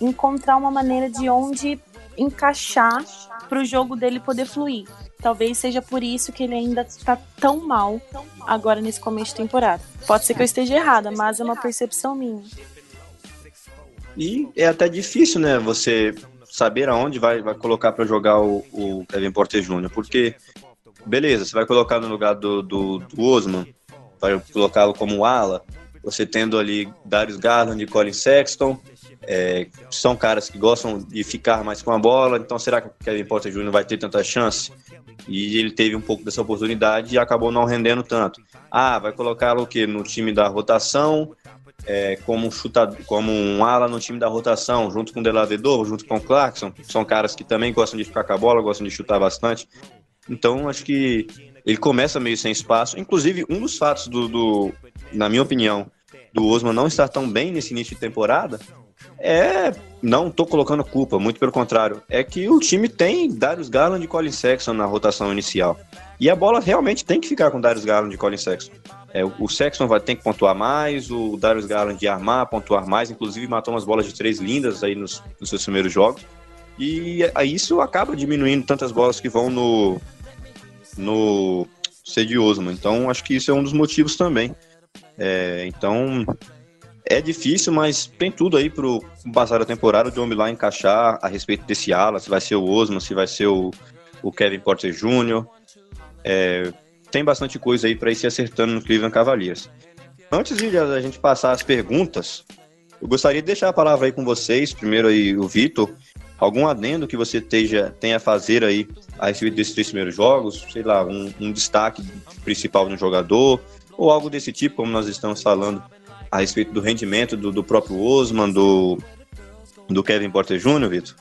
encontrar uma maneira de onde encaixar para o jogo dele poder fluir. Talvez seja por isso que ele ainda está tão mal agora nesse começo de temporada. Pode ser que eu esteja errada, mas é uma percepção minha. E é até difícil, né, você saber aonde vai, vai colocar para jogar o, o, Kevin Porter Jr., porque, beleza, você vai colocar no lugar do, do, do Osman, vai colocá-lo como ala, você tendo ali Darius Garland e Colin Sexton, é, são caras que gostam de ficar mais com a bola, então será que o Kevin Porter Jr. vai ter tanta chance? E ele teve um pouco dessa oportunidade e acabou não rendendo tanto. Ah, vai colocá-lo o quê? No time da rotação, é, como, chuta, como um ala no time da rotação, junto com o Delavedor, junto com o Clarkson, são caras que também gostam de ficar com a bola, gostam de chutar bastante. Então, acho que ele começa meio sem espaço. Inclusive, um dos fatos do, do na minha opinião, do Osman não estar tão bem nesse início de temporada é. Não tô colocando culpa, muito pelo contrário. É que o time tem Darius Garland e Colin Sexton na rotação inicial. E a bola realmente tem que ficar com Darius Garland e Colin Sexton. É, o Sexton vai ter que pontuar mais, o Darius Garland de armar, pontuar mais, inclusive matou umas bolas de três lindas aí nos, nos seus primeiros jogos. E aí isso acaba diminuindo tantas bolas que vão no no Cedi Osman. Então acho que isso é um dos motivos também. É, então é difícil, mas tem tudo aí pro passar da temporada, o John Milan encaixar a respeito desse ala, se vai ser o Osman, se vai ser o, o Kevin Porter Jr. É, tem bastante coisa aí para ir se acertando no Cleveland Cavaliers. Antes de a gente passar as perguntas, eu gostaria de deixar a palavra aí com vocês, primeiro aí o Vitor, algum adendo que você tenha, tenha a fazer aí a respeito desses três primeiros jogos, sei lá, um, um destaque principal no jogador, ou algo desse tipo, como nós estamos falando a respeito do rendimento do, do próprio Osman, do, do Kevin Porter Jr., Vitor?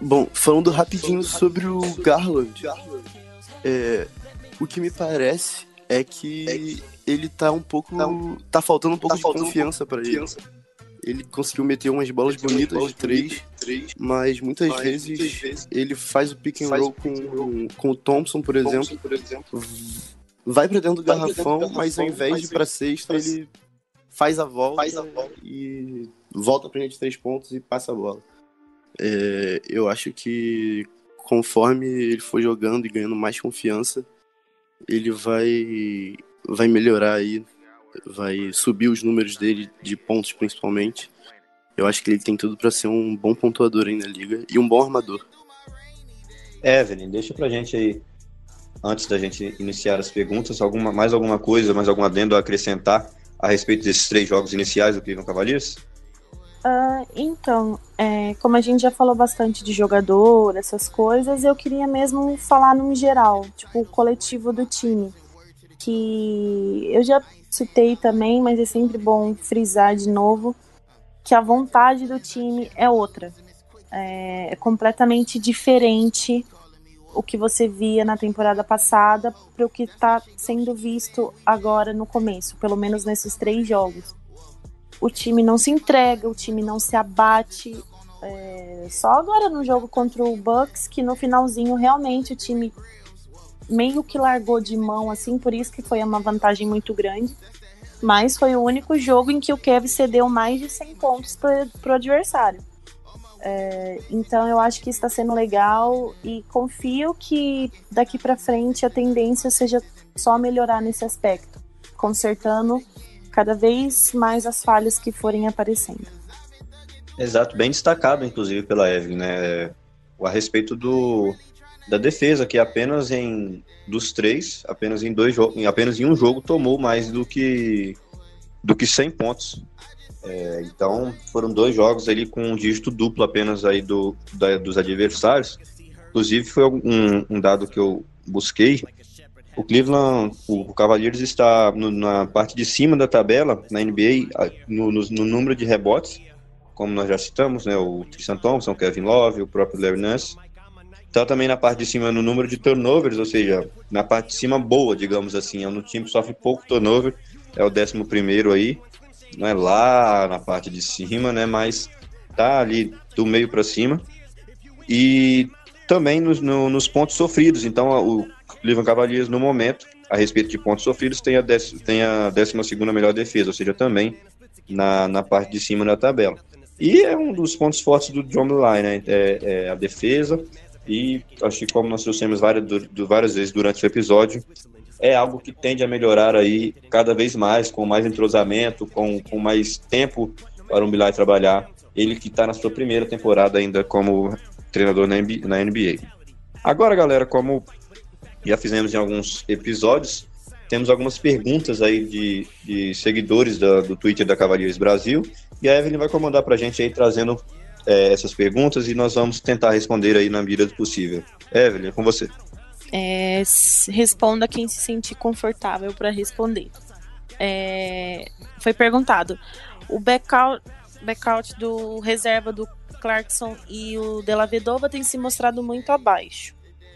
Bom, falando rapidinho sobre o Garland, é, o que me parece é que ele tá um pouco. tá faltando um pouco tá de confiança para ele. Ele conseguiu meter umas bolas bonitas de três, mas muitas vezes ele faz o pick and roll com, com o Thompson, por exemplo, vai pra dentro do vai garrafão, dentro do mas ao invés de ir pra sexta, ele faz a volta, faz a volta. e volta pra gente três pontos e passa a bola. É, eu acho que conforme ele for jogando e ganhando mais confiança, ele vai, vai melhorar aí, vai subir os números dele de pontos principalmente. Eu acho que ele tem tudo para ser um bom pontuador aí na liga e um bom armador. Evelyn, deixa pra gente aí antes da gente iniciar as perguntas, alguma, mais alguma coisa, mais algum adendo a acrescentar a respeito desses três jogos iniciais do Cleveland Cavaliers? Uh, então, é, como a gente já falou bastante de jogador, essas coisas, eu queria mesmo falar no geral, tipo, o coletivo do time. Que eu já citei também, mas é sempre bom frisar de novo que a vontade do time é outra. É, é completamente diferente o que você via na temporada passada para o que está sendo visto agora no começo, pelo menos nesses três jogos o time não se entrega, o time não se abate. É, só agora no jogo contra o Bucks que no finalzinho realmente o time meio que largou de mão, assim, por isso que foi uma vantagem muito grande. Mas foi o único jogo em que o Kevin cedeu mais de 100 pontos para o adversário. É, então eu acho que está sendo legal e confio que daqui para frente a tendência seja só melhorar nesse aspecto, consertando cada vez mais as falhas que forem aparecendo. Exato, bem destacado, inclusive, pela Evelyn, né? A respeito do, da defesa, que apenas em dos três, apenas em dois jogos, apenas em um jogo tomou mais do que do que 100 pontos. É, então foram dois jogos ali com um dígito duplo apenas aí do, da, dos adversários. Inclusive foi um, um dado que eu busquei o Cleveland, o Cavaliers está no, na parte de cima da tabela na NBA no, no, no, número de rebotes, como nós já citamos, né? O Tristan Thompson, Kevin Love, o próprio Larry Nance. Está também na parte de cima no número de turnovers, ou seja, na parte de cima boa, digamos assim. É um time que sofre pouco turnover, é o décimo primeiro aí, não é lá na parte de cima, né? Mas tá ali do meio para cima. E também nos, no, nos pontos sofridos. Então, o Cleveland Cavaliers, no momento, a respeito de pontos sofridos, tem a, dec, tem a 12 melhor defesa, ou seja, também na, na parte de cima da tabela. E é um dos pontos fortes do John Line, né? É, é, a defesa. E acho que, como nós trouxemos várias, do, várias vezes durante o episódio, é algo que tende a melhorar aí cada vez mais, com mais entrosamento, com, com mais tempo para o Milai trabalhar. Ele que está na sua primeira temporada ainda como treinador na NBA. Agora, galera, como já fizemos em alguns episódios. Temos algumas perguntas aí de, de seguidores da, do Twitter da Cavaleiros Brasil. E a Evelyn vai comandar para a gente aí trazendo é, essas perguntas e nós vamos tentar responder aí na medida do possível. Evelyn, é com você. É, responda quem se sentir confortável para responder. É, foi perguntado: o backout, backout do reserva do Clarkson e o Della Vedova tem se mostrado muito abaixo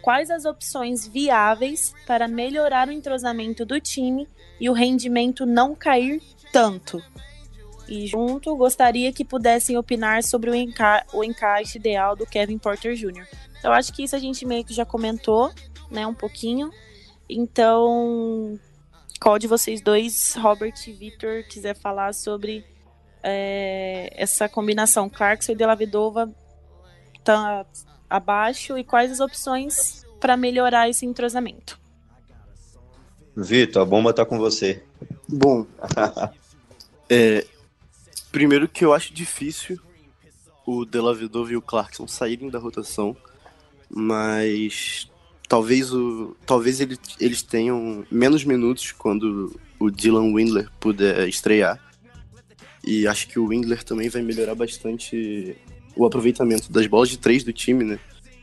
quais as opções viáveis para melhorar o entrosamento do time e o rendimento não cair tanto. E junto, gostaria que pudessem opinar sobre o, enca o encaixe ideal do Kevin Porter Jr. Eu acho que isso a gente meio que já comentou, né, um pouquinho. Então, qual de vocês dois, Robert e Victor, quiser falar sobre é, essa combinação Clarkson e Della Vedova tá abaixo e quais as opções para melhorar esse entrosamento. Vitor, a bomba tá com você. Bom, é, primeiro que eu acho difícil o Della Vedova e o Clarkson saírem da rotação, mas talvez o talvez ele, eles tenham menos minutos quando o Dylan Windler puder estrear. E acho que o Windler também vai melhorar bastante o aproveitamento das bolas de três do time, né?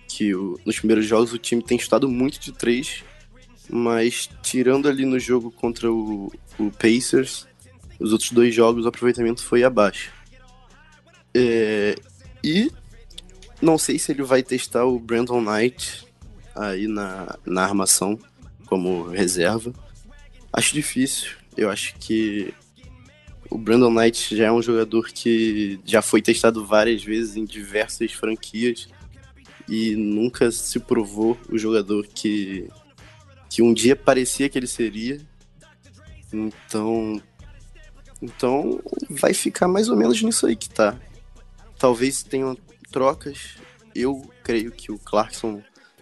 Que o, nos primeiros jogos o time tem estado muito de três, mas tirando ali no jogo contra o, o Pacers, os outros dois jogos o aproveitamento foi abaixo. É, e não sei se ele vai testar o Brandon Knight aí na, na armação como reserva. Acho difícil. Eu acho que o Brandon Knight já é um jogador que já foi testado várias vezes em diversas franquias e nunca se provou o jogador que, que um dia parecia que ele seria. Então, então vai ficar mais ou menos nisso aí que tá. Talvez tenham trocas. Eu creio que o Clarkson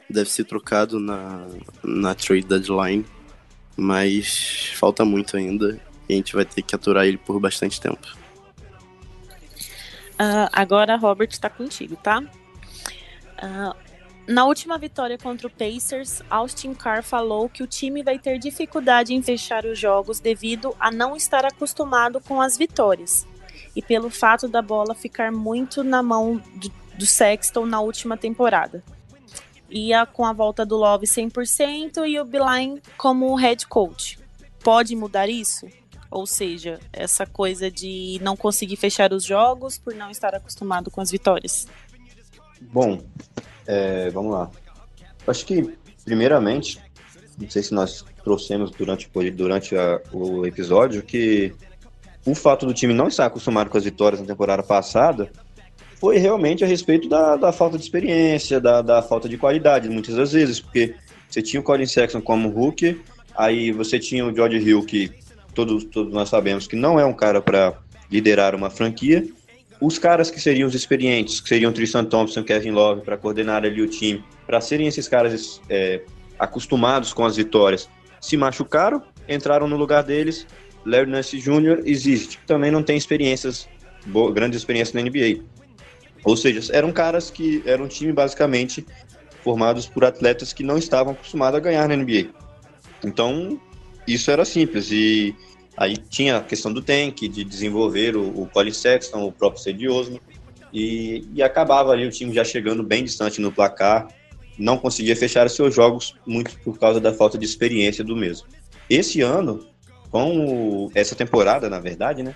deve ser trocado na, na trade deadline, mas falta muito ainda e a gente vai ter que aturar ele por bastante tempo. Uh, agora, Robert, está contigo, tá? Uh, na última vitória contra o Pacers, Austin Carr falou que o time vai ter dificuldade em fechar os jogos devido a não estar acostumado com as vitórias. e pelo fato da bola ficar muito na mão do, do Sexton na última temporada. Ia com a volta do Love 100% e o Beeline como head coach. Pode mudar isso? Ou seja, essa coisa de não conseguir fechar os jogos por não estar acostumado com as vitórias. Bom, é, vamos lá. Acho que, primeiramente, não sei se nós trouxemos durante, durante a, o episódio, que o fato do time não estar acostumado com as vitórias na temporada passada foi realmente a respeito da, da falta de experiência, da, da falta de qualidade, muitas das vezes, porque você tinha o Colin Sexton como rookie, aí você tinha o George Hill, que todos, todos nós sabemos que não é um cara para liderar uma franquia. Os caras que seriam os experientes, que seriam Tristan Thompson, Kevin Love, para coordenar ali o time, para serem esses caras é, acostumados com as vitórias, se machucaram, entraram no lugar deles. Larry Nance Jr. existe, também não tem experiências, grandes experiências na NBA. Ou seja, eram caras que eram um time basicamente formados por atletas que não estavam acostumados a ganhar na NBA. Então, isso era simples. E aí tinha a questão do tank, de desenvolver o, o Colin Sexton, o próprio Cedi e, e acabava ali o time já chegando bem distante no placar, não conseguia fechar seus jogos muito por causa da falta de experiência do mesmo. Esse ano, com o, essa temporada, na verdade, né,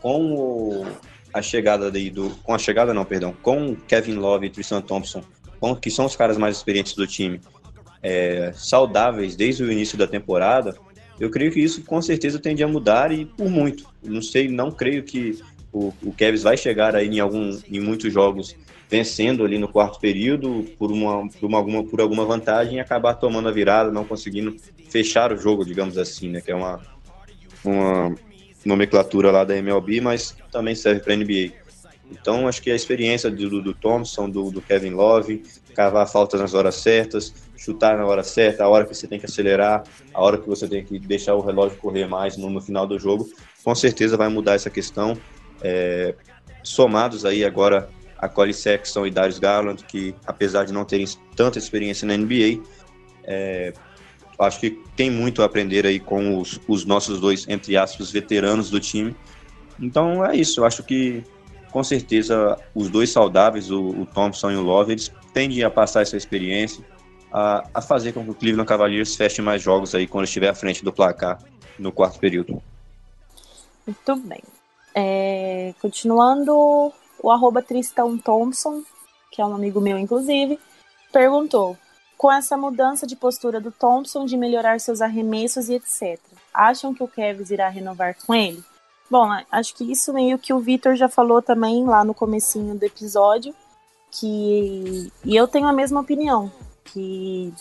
com o, a chegada daí do, com a chegada não, perdão, com Kevin Love e Tristan Thompson, com, que são os caras mais experientes do time, é, saudáveis desde o início da temporada, eu creio que isso com certeza tende a mudar e por muito. Não sei, não creio que o, o Kevs vai chegar aí em, algum, em muitos jogos vencendo ali no quarto período por uma, por uma alguma, por alguma vantagem e acabar tomando a virada, não conseguindo fechar o jogo, digamos assim, né? Que é uma, uma nomenclatura lá da MLB, mas também serve para NBA. Então, acho que a experiência do, do Thompson, do, do Kevin Love, cavar faltas nas horas certas, chutar na hora certa, a hora que você tem que acelerar, a hora que você tem que deixar o relógio correr mais no, no final do jogo, com certeza vai mudar essa questão. É, somados aí agora a Collie Sexton e Darius Garland, que apesar de não terem tanta experiência na NBA, é, acho que tem muito a aprender aí com os, os nossos dois, entre aspas, veteranos do time. Então é isso, eu acho que com certeza os dois saudáveis, o, o Thompson e o Love, eles tendem a passar essa experiência, a, a fazer com que o Cleveland Cavaliers feche mais jogos aí quando estiver à frente do placar no quarto período. Muito bem. É, continuando, o arroba Tristão Thompson, que é um amigo meu, inclusive, perguntou: com essa mudança de postura do Thompson de melhorar seus arremessos e etc., acham que o Kevs irá renovar com ele? Bom, acho que isso meio que o Vitor já falou também lá no comecinho do episódio, que e eu tenho a mesma opinião que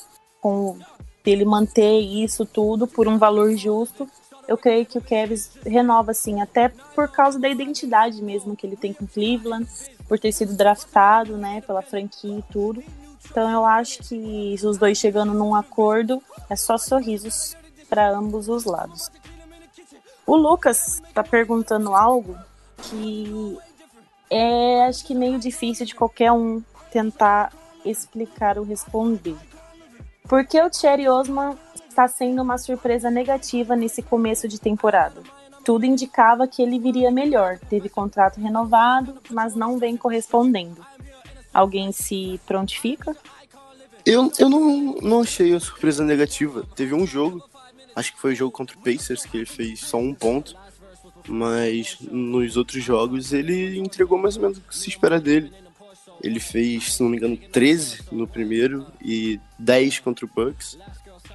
com ele manter isso tudo por um valor justo, eu creio que o Kevs renova assim, até por causa da identidade mesmo que ele tem com Cleveland, por ter sido draftado, né, pela franquia e tudo. Então eu acho que os dois chegando num acordo é só sorrisos para ambos os lados. O Lucas tá perguntando algo que é acho que meio difícil de qualquer um tentar explicar ou responder. Por que o Thierry Osman está sendo uma surpresa negativa nesse começo de temporada? Tudo indicava que ele viria melhor, teve contrato renovado, mas não vem correspondendo. Alguém se prontifica? Eu, eu não, não achei a surpresa negativa. Teve um jogo, acho que foi o jogo contra o Pacers, que ele fez só um ponto, mas nos outros jogos ele entregou mais ou menos o que se espera dele. Ele fez, se não me engano, 13 no primeiro e 10 contra o Bucks.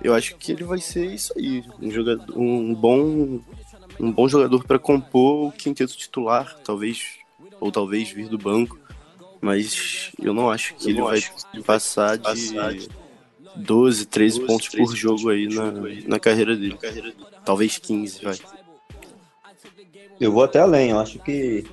Eu acho que ele vai ser isso aí, um jogador, um bom, um bom jogador para compor o quinteto titular, talvez ou talvez vir do banco. Mas eu não acho que eu ele vai passar de 12, 13 pontos por jogo aí na, na carreira dele. Talvez 15, vai. Eu vou até além, eu acho que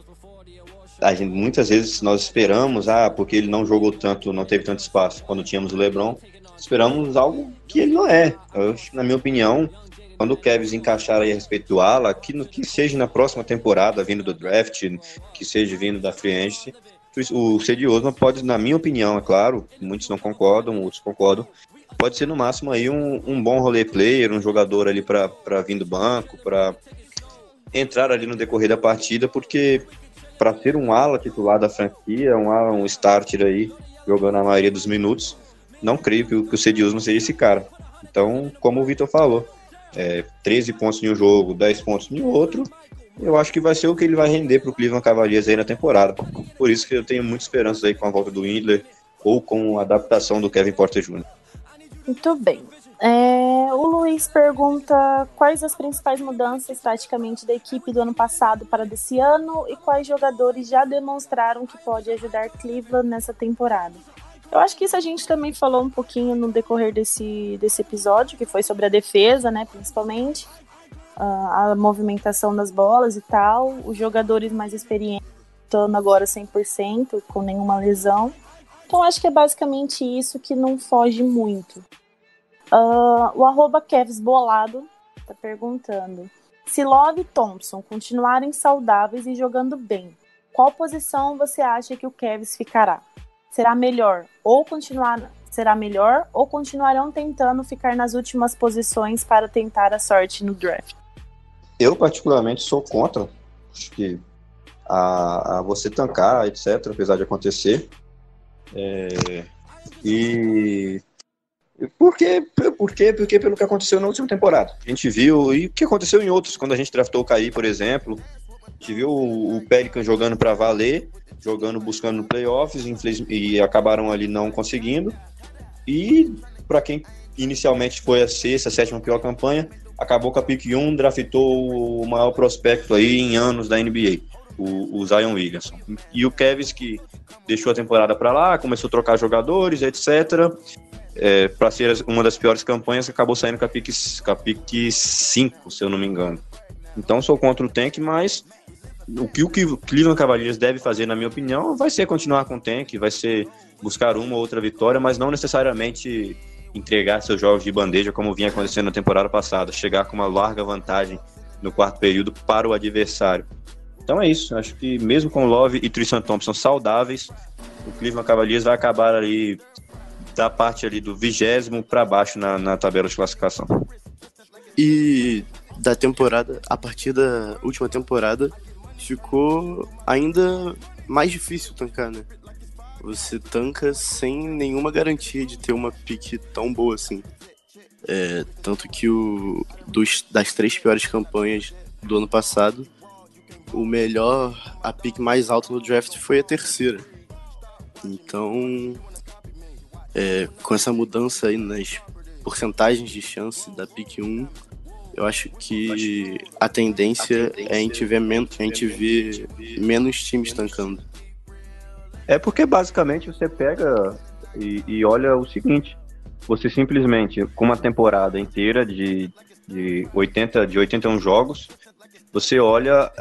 gente, muitas vezes nós esperamos, ah, porque ele não jogou tanto, não teve tanto espaço quando tínhamos o LeBron, esperamos algo que ele não é. Eu, na minha opinião, quando o Kevin encaixar aí a respeito do Ala, que, que seja na próxima temporada, vindo do draft, que seja vindo da free agency, o Cedi Osman pode, na minha opinião, é claro, muitos não concordam, outros concordam, pode ser no máximo aí um, um bom role player, um jogador ali para vir do banco, para entrar ali no decorrer da partida, porque para ser um ala titular da franquia, um ala, um starter aí, jogando a maioria dos minutos, não creio que, que o Cedi não seja esse cara. Então, como o Vitor falou, é, 13 pontos em um jogo, 10 pontos em outro, eu acho que vai ser o que ele vai render para o Cleveland Cavaliers aí na temporada. Por isso que eu tenho muita esperança aí com a volta do Windler ou com a adaptação do Kevin Porter Jr. Muito bem. É, o Luiz pergunta quais as principais mudanças taticamente da equipe do ano passado para desse ano e quais jogadores já demonstraram que pode ajudar Cleveland nessa temporada. Eu acho que isso a gente também falou um pouquinho no decorrer desse, desse episódio, que foi sobre a defesa, né, principalmente, uh, a movimentação das bolas e tal, os jogadores mais experientes estando agora 100%, com nenhuma lesão. Então acho que é basicamente isso que não foge muito. Uh, o arroba Kevs Bolado está perguntando: se Love e Thompson continuarem saudáveis e jogando bem, qual posição você acha que o Kevs ficará? Será melhor ou continuar será melhor ou continuarão tentando ficar nas últimas posições para tentar a sorte no draft? Eu particularmente sou contra, acho que a, a você tancar, etc, apesar de acontecer. É, e por quê? Por quê? Porque pelo que aconteceu na última temporada. A gente viu, e o que aconteceu em outros, quando a gente draftou o Caí, por exemplo. A gente viu o, Pelican jogando para valer, jogando, buscando playoffs, e acabaram ali não conseguindo. E para quem inicialmente foi a sexta, a sétima pior campanha, acabou com a pick 1, draftou o maior prospecto aí em anos da NBA, o, o Zion Williamson. E o Kevin que deixou a temporada para lá, começou a trocar jogadores, etc é, para ser uma das piores campanhas, acabou saindo com a pick 5, se eu não me engano. Então sou contra o Tank, mas o que o Cleveland Cavaliers deve fazer, na minha opinião, vai ser continuar com o Tank, vai ser buscar uma ou outra vitória, mas não necessariamente entregar seus jogos de bandeja como vinha acontecendo na temporada passada, chegar com uma larga vantagem no quarto período para o adversário. Então é isso, acho que mesmo com Love e Tristan Thompson saudáveis, o Cleveland Cavaliers vai acabar ali da parte ali do vigésimo para baixo na, na tabela de classificação. E da temporada, a partir da última temporada, ficou ainda mais difícil tancar, né? Você tanca sem nenhuma garantia de ter uma pique tão boa assim. É, tanto que o dos, das três piores campanhas do ano passado, o melhor, a pique mais alta no draft foi a terceira. Então, é, com essa mudança aí nas porcentagens de chance da pick 1, eu acho que a tendência, é a gente ver, men a gente ver menos times tancando. É porque basicamente você pega e, e, olha o seguinte, você simplesmente, com uma temporada inteira de, de, 80, de 81 jogos, você olha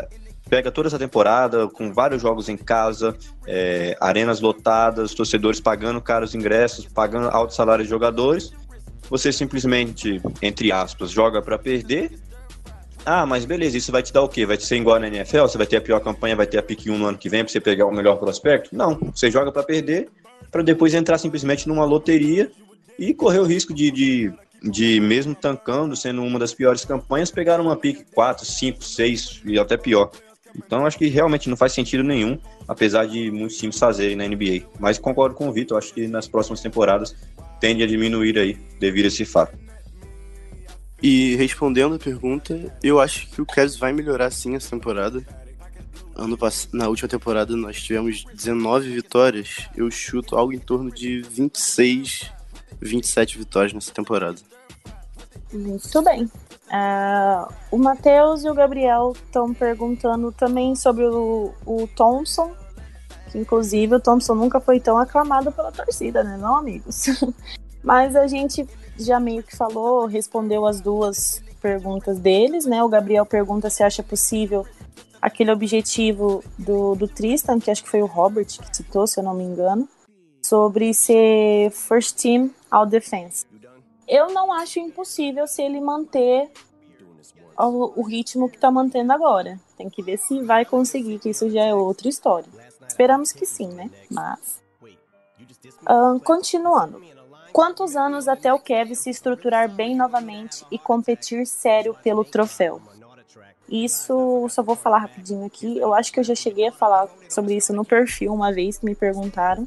pega toda essa temporada com vários jogos em casa, é, arenas lotadas, torcedores pagando caros ingressos, pagando altos salários de jogadores. Você simplesmente, entre aspas, joga para perder. Ah, mas beleza, isso vai te dar o quê? Vai te ser igual na NFL? Você vai ter a pior campanha, vai ter a pick 1 no ano que vem para você pegar o melhor prospecto? Não, você joga para perder, para depois entrar simplesmente numa loteria e correr o risco de, de, de, mesmo tancando, sendo uma das piores campanhas, pegar uma pick 4, 5, 6 e até pior. Então acho que realmente não faz sentido nenhum, apesar de muitos times fazerem na NBA. Mas concordo com o Vitor, acho que nas próximas temporadas tende a diminuir aí devido a esse fato. E respondendo a pergunta, eu acho que o Cavs vai melhorar sim essa temporada. Ano pass... Na última temporada nós tivemos 19 vitórias. Eu chuto algo em torno de 26, 27 vitórias nessa temporada. Muito bem. Uh, o Matheus e o Gabriel estão perguntando também sobre o, o Thompson, que inclusive o Thompson nunca foi tão aclamado pela torcida, né, não, amigos? Mas a gente já meio que falou, respondeu as duas perguntas deles, né? O Gabriel pergunta se acha possível aquele objetivo do, do Tristan, que acho que foi o Robert que citou, se eu não me engano, sobre ser first team all defense. Eu não acho impossível se ele manter o, o ritmo que está mantendo agora. Tem que ver se vai conseguir, que isso já é outra história. Esperamos que sim, né? Mas. Continuando. Quantos anos até o Kevin se estruturar bem novamente e competir sério pelo troféu? Isso, só vou falar rapidinho aqui. Eu acho que eu já cheguei a falar sobre isso no perfil uma vez que me perguntaram.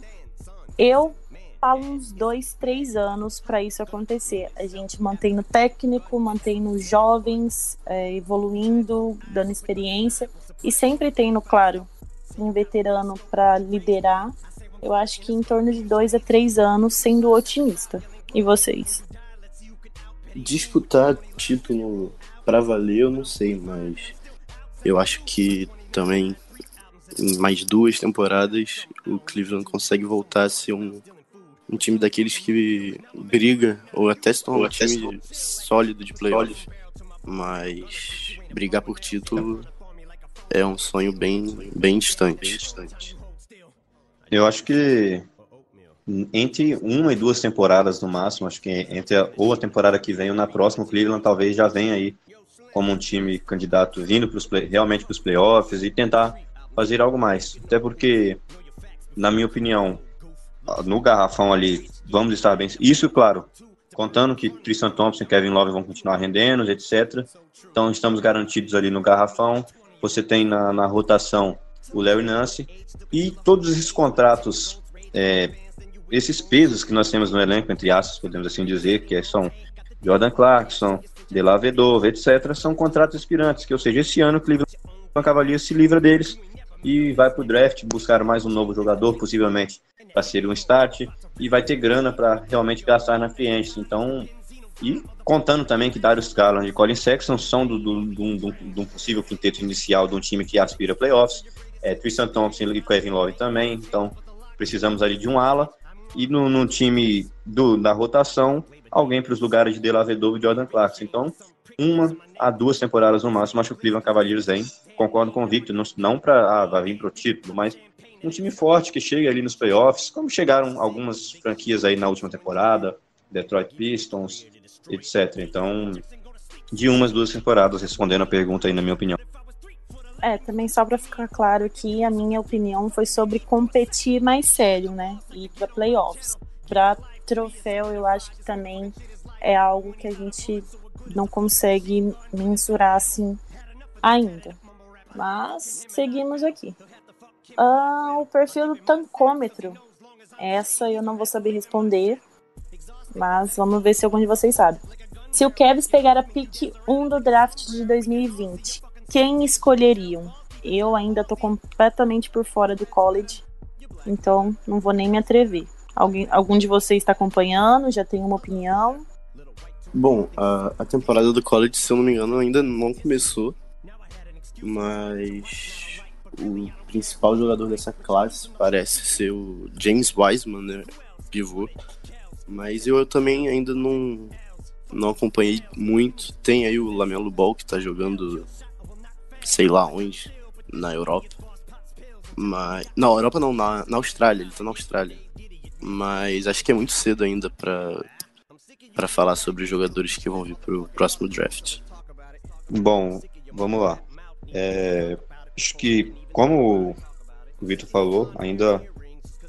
Eu falo uns dois, três anos para isso acontecer. A gente mantém no técnico, mantém nos jovens, é, evoluindo, dando experiência e sempre tendo, claro, um veterano para liderar. Eu acho que em torno de dois a três anos, sendo otimista. E vocês? Disputar título para valer, eu não sei, mas eu acho que também em mais duas temporadas o Cleveland consegue voltar a ser um, um time daqueles que briga ou até se torna um time sólido de playoff. Mas brigar por título é um sonho bem, bem distante. Eu acho que entre uma e duas temporadas no máximo, acho que entre a, ou a temporada que vem ou na próxima, o Cleveland talvez já venha aí como um time candidato vindo pros play, realmente para os playoffs e tentar fazer algo mais. Até porque, na minha opinião, no garrafão ali, vamos estar bem. Isso, claro, contando que Tristan Thompson e Kevin Love vão continuar rendendo, etc. Então estamos garantidos ali no garrafão. Você tem na, na rotação o Larry Nance e todos esses contratos, é, esses pesos que nós temos no elenco, entre aspas, podemos assim dizer, que são Jordan Clarkson, Dela Vedova, etc., são contratos expirantes, que ou seja, esse ano o Cleveland Cavaliers se livra deles e vai para o draft buscar mais um novo jogador, possivelmente para ser um start, e vai ter grana para realmente gastar na free Então, e contando também que Darius Garland e Colin Sexton são do, do, do, do, do possível quinteto inicial de um time que aspira playoffs, é, Tristan Thompson e Kevin Love também, então precisamos ali de um ala, e no, no time do, da rotação, alguém para os lugares de Delavedova e Jordan Clarkson. Então, uma a duas temporadas no máximo, acho que o Cleveland Cavaliers vem. Concordo com o Victor, não, não para ah, vir para o título, mas um time forte que chega ali nos playoffs, como chegaram algumas franquias aí na última temporada, Detroit Pistons, etc. Então, de umas duas temporadas, respondendo a pergunta aí, na minha opinião. É, também só para ficar claro aqui, a minha opinião foi sobre competir mais sério, né? E para playoffs. Para troféu, eu acho que também é algo que a gente não consegue mensurar assim ainda. Mas seguimos aqui. Ah, o perfil do tancômetro. Essa eu não vou saber responder, mas vamos ver se algum de vocês sabe. Se o Kevs pegar a pick 1 do draft de 2020, quem escolheriam? Eu ainda tô completamente por fora do college, então não vou nem me atrever. Alguém, algum de vocês está acompanhando? Já tem uma opinião? Bom, a, a temporada do college, se eu não me engano, ainda não começou. Mas o principal jogador dessa classe parece ser o James Wiseman, né? Pivô. Mas eu também ainda não, não acompanhei muito. Tem aí o Lamelo Ball que tá jogando sei lá onde, na Europa. Mas. Na Europa não, na, na Austrália, ele tá na Austrália. Mas acho que é muito cedo ainda para para falar sobre os jogadores que vão vir pro próximo draft. Bom, vamos lá. É, acho que, como o Vitor falou, ainda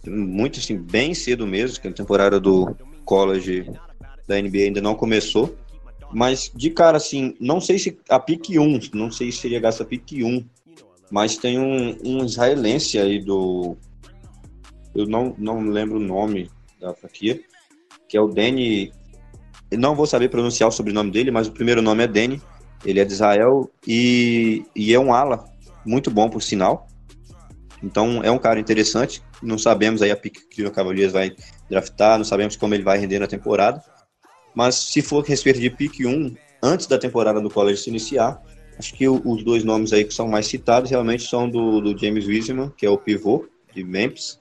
muito assim, bem cedo mesmo, que a temporada do college da NBA ainda não começou. Mas de cara, assim, não sei se a pick 1, não sei se seria gasta pick 1, mas tem um, um israelense aí do eu não, não lembro o nome da franquia, que é o Danny. Não vou saber pronunciar o sobrenome dele, mas o primeiro nome é Danny. Ele é de Israel e, e é um ala muito bom, por sinal. Então é um cara interessante. Não sabemos aí a pique que o Cavaliers vai draftar, não sabemos como ele vai render na temporada. Mas se for a respeito de pique 1, antes da temporada do college se iniciar, acho que os dois nomes aí que são mais citados realmente são do, do James Wiseman, que é o pivô de Memphis,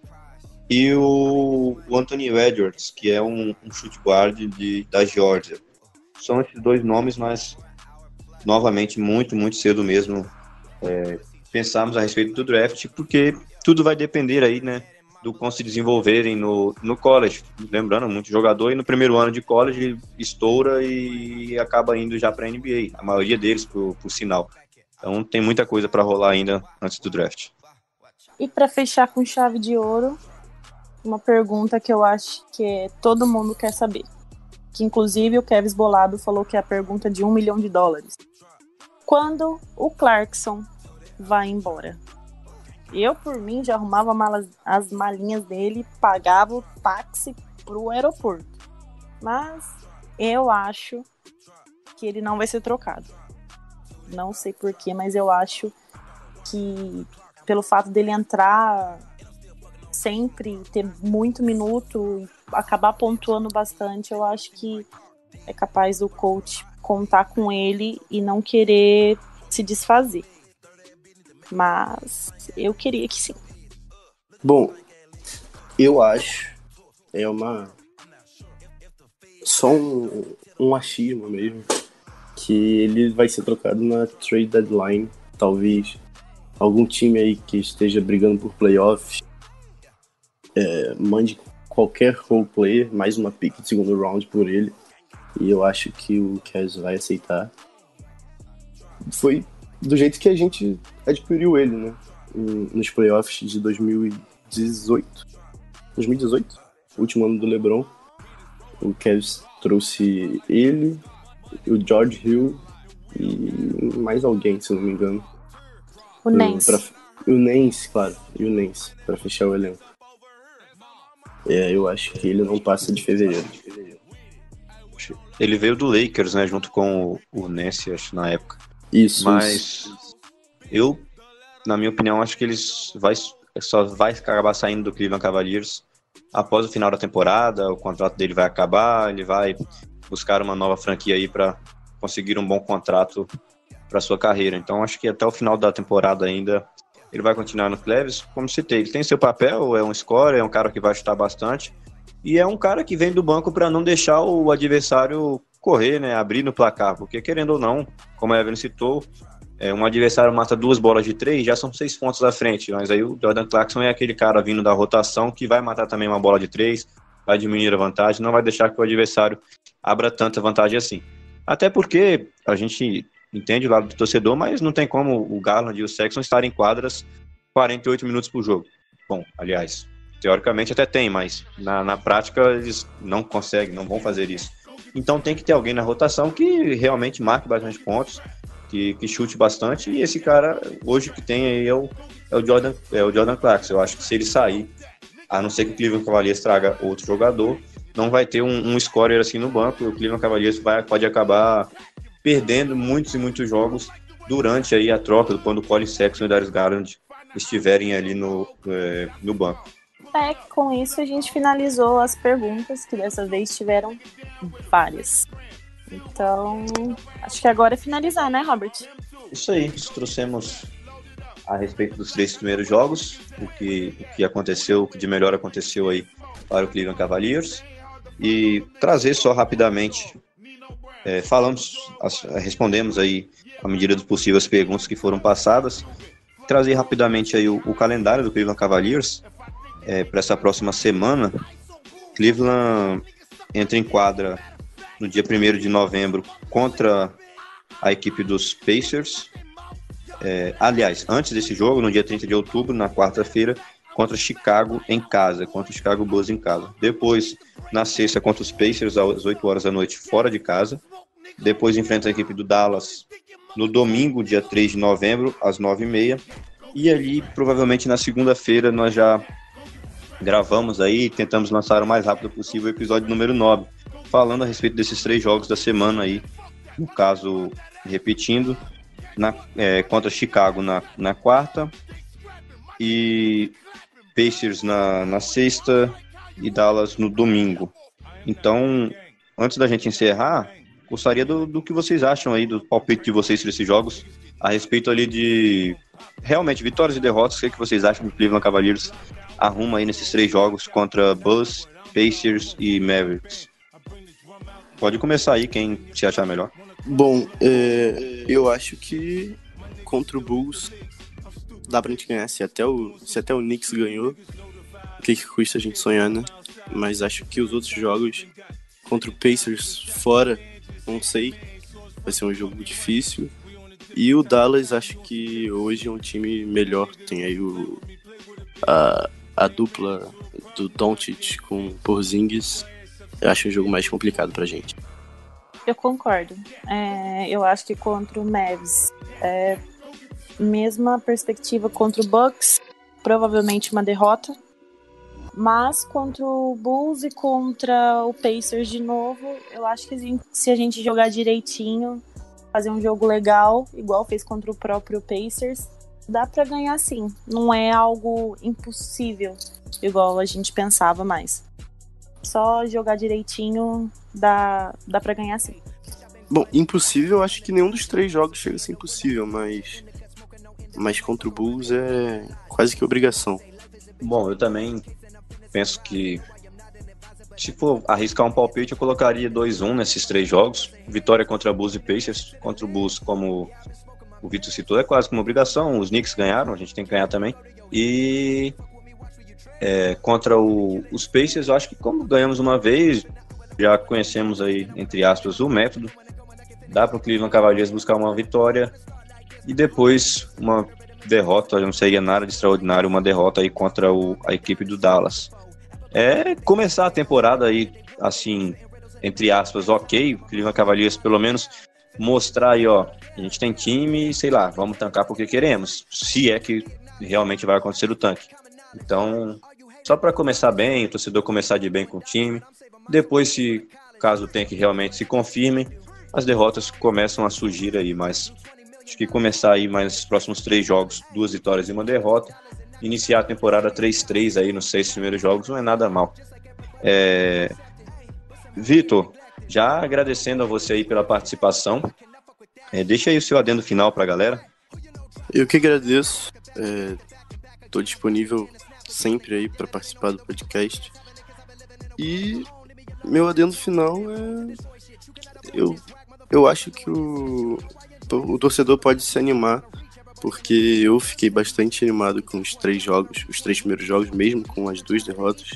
e o, o Anthony Edwards, que é um, um chute guard de, da Georgia. São esses dois nomes, mas novamente muito, muito cedo mesmo é, pensarmos a respeito do draft, porque tudo vai depender aí, né, do como se desenvolverem no, no college. Lembrando, muito jogador e no primeiro ano de college estoura e acaba indo já para a NBA, a maioria deles, por, por sinal. Então tem muita coisa para rolar ainda antes do draft. E para fechar com chave de ouro, uma pergunta que eu acho que todo mundo quer saber. Que inclusive o Kevin Bolado falou que é a pergunta de um milhão de dólares. quando o Clarkson vai embora. Eu, por mim, já arrumava malas, as malinhas dele, pagava o táxi pro aeroporto. Mas eu acho que ele não vai ser trocado. Não sei porquê, mas eu acho que pelo fato dele entrar sempre, ter muito minuto, acabar pontuando bastante, eu acho que é capaz do coach contar com ele e não querer se desfazer. Mas eu queria que sim. Bom, eu acho é uma só um, um achismo mesmo que ele vai ser trocado na trade deadline, talvez algum time aí que esteja brigando por playoffs é, mande qualquer role player, mais uma pick de segundo round por ele. E eu acho que o Cavs vai aceitar. Foi do jeito que a gente adquiriu ele, né? Nos playoffs de 2018. 2018? Último ano do LeBron. O Cavs trouxe ele, o George Hill e mais alguém, se não me engano. O Nance. Pra, o Nance, claro. E o Nance, pra fechar o elenco. É, eu acho que ele não passa de fevereiro. Ele veio do Lakers, né? Junto com o, Nance, acho, na época. Isso. Mas isso. eu, na minha opinião, acho que ele vai, só vai acabar saindo do Cleveland Cavaliers após o final da temporada. O contrato dele vai acabar, ele vai buscar uma nova franquia aí para conseguir um bom contrato para sua carreira. Então acho que até o final da temporada ainda ele vai continuar no Cleves, como citei, ele tem seu papel, é um scorer, é um cara que vai chutar bastante, e é um cara que vem do banco para não deixar o adversário correr, né, abrir no placar, porque querendo ou não, como a Evelyn citou, é, um adversário mata duas bolas de três, já são seis pontos à frente, mas aí o Jordan Clarkson é aquele cara vindo da rotação que vai matar também uma bola de três, vai diminuir a vantagem, não vai deixar que o adversário abra tanta vantagem assim. Até porque a gente entende o lado do torcedor, mas não tem como o Garland e o Sexton estarem em quadras 48 minutos por jogo. Bom, aliás, teoricamente até tem, mas na, na prática eles não conseguem, não vão fazer isso. Então tem que ter alguém na rotação que realmente marque bastante pontos, que, que chute bastante, e esse cara, hoje que tem aí é o, é o, Jordan, é o Jordan Clarkson. Eu acho que se ele sair, a não ser que o Cleveland Cavaliers traga outro jogador, não vai ter um, um scorer assim no banco, o Cleveland Cavaliers vai, pode acabar perdendo muitos e muitos jogos durante aí a troca, quando o Colin Sexton e o Darius Garland estiverem ali no, é, no banco. É, com isso a gente finalizou as perguntas, que dessa vez tiveram várias. Então, acho que agora é finalizar, né, Robert? Isso aí, trouxemos a respeito dos três primeiros jogos, o que, o que aconteceu, o que de melhor aconteceu aí para o Cleveland Cavaliers, e trazer só rapidamente é, falamos, respondemos aí, à medida do possível, as perguntas que foram passadas. Trazer rapidamente aí o, o calendário do Cleveland Cavaliers é, para essa próxima semana. Cleveland entra em quadra no dia 1 de novembro contra a equipe dos Pacers. É, aliás, antes desse jogo, no dia 30 de outubro, na quarta-feira, contra Chicago em casa, contra o Chicago Bulls em casa. Depois, na sexta, contra os Pacers às 8 horas da noite, fora de casa. Depois enfrenta a equipe do Dallas no domingo, dia 3 de novembro, às 9h30. E ali, provavelmente na segunda-feira, nós já gravamos aí, tentamos lançar o mais rápido possível o episódio número 9, falando a respeito desses três jogos da semana aí. No caso, repetindo, na, é, contra Chicago na, na quarta e Pacers na, na sexta e Dallas no domingo. Então, antes da gente encerrar, Gostaria do, do que vocês acham aí, do palpite de vocês para esses jogos, a respeito ali de realmente vitórias e derrotas. O que, é que vocês acham que o Cleveland Cavaliers arruma aí nesses três jogos contra Bulls, Pacers e Mavericks? Pode começar aí, quem se achar melhor. Bom, é, eu acho que contra o Bulls dá pra gente ganhar. Se até o, se até o Knicks ganhou, o que, que custa a gente sonhar, né? Mas acho que os outros jogos contra o Pacers fora não sei. Vai ser um jogo difícil. E o Dallas, acho que hoje é um time melhor. Tem aí o, a, a dupla do Doncic com Porzingis. Eu acho um jogo mais complicado pra gente. Eu concordo. É, eu acho que contra o Mavs, é, mesma perspectiva contra o Bucks, provavelmente uma derrota. Mas contra o Bulls e contra o Pacers de novo, eu acho que a gente, se a gente jogar direitinho, fazer um jogo legal, igual fez contra o próprio Pacers, dá para ganhar sim. Não é algo impossível, igual a gente pensava mais. Só jogar direitinho dá, dá para ganhar sim. Bom, impossível, acho que nenhum dos três jogos chega a ser impossível, mas mas contra o Bulls é quase que obrigação. Bom, eu também penso que se for arriscar um palpite, eu colocaria 2-1 nesses três jogos. Vitória contra Bulls e Pacers. Contra o Bulls, como o Vitor citou, é quase como obrigação. Os Knicks ganharam, a gente tem que ganhar também. E é, contra o, os Pacers, eu acho que como ganhamos uma vez, já conhecemos aí, entre aspas, o método. Dá para o Cleveland Cavaliers buscar uma vitória e depois uma derrota, não seria nada de extraordinário, uma derrota aí contra o, a equipe do Dallas é começar a temporada aí, assim, entre aspas, ok, o Cleveland Cavaliers pelo menos mostrar aí, ó, a gente tem time, sei lá, vamos tancar porque queremos, se é que realmente vai acontecer o tanque. Então, só para começar bem, o torcedor começar de bem com o time, depois se caso o tanque realmente se confirme, as derrotas começam a surgir aí, mas acho que começar aí mais os próximos três jogos, duas vitórias e uma derrota, iniciar a temporada 3-3 aí nos seis primeiros jogos não é nada mal. É... Vitor, já agradecendo a você aí pela participação, é, deixa aí o seu adendo final para a galera. Eu que agradeço, estou é, disponível sempre aí para participar do podcast. E meu adendo final é. Eu, eu acho que o, o torcedor pode se animar porque eu fiquei bastante animado com os três jogos, os três primeiros jogos, mesmo com as duas derrotas.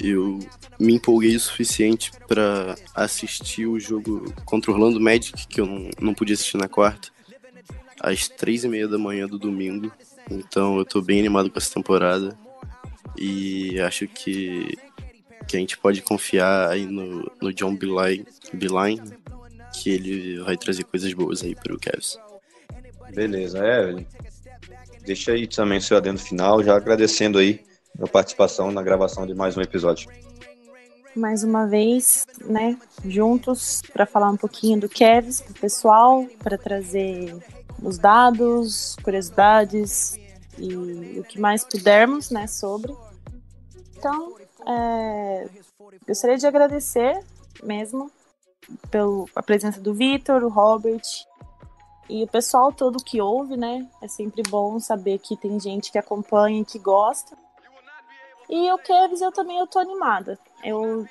Eu me empolguei o suficiente para assistir o jogo contra o Orlando Magic, que eu não, não podia assistir na quarta, às três e meia da manhã do domingo. Então eu tô bem animado com essa temporada e acho que, que a gente pode confiar aí no, no John Beeline, que ele vai trazer coisas boas aí para o Cavs. Beleza, é. Deixa aí também seu adendo final, já agradecendo aí a participação na gravação de mais um episódio. Mais uma vez, né, juntos para falar um pouquinho do Kevs pro pessoal, para trazer os dados, curiosidades e o que mais pudermos, né, sobre. Então, é, gostaria de agradecer mesmo pela presença do Vitor, o Robert e o pessoal todo que ouve, né? É sempre bom saber que tem gente que acompanha e que gosta. E o Kevs eu também eu tô animada. Eu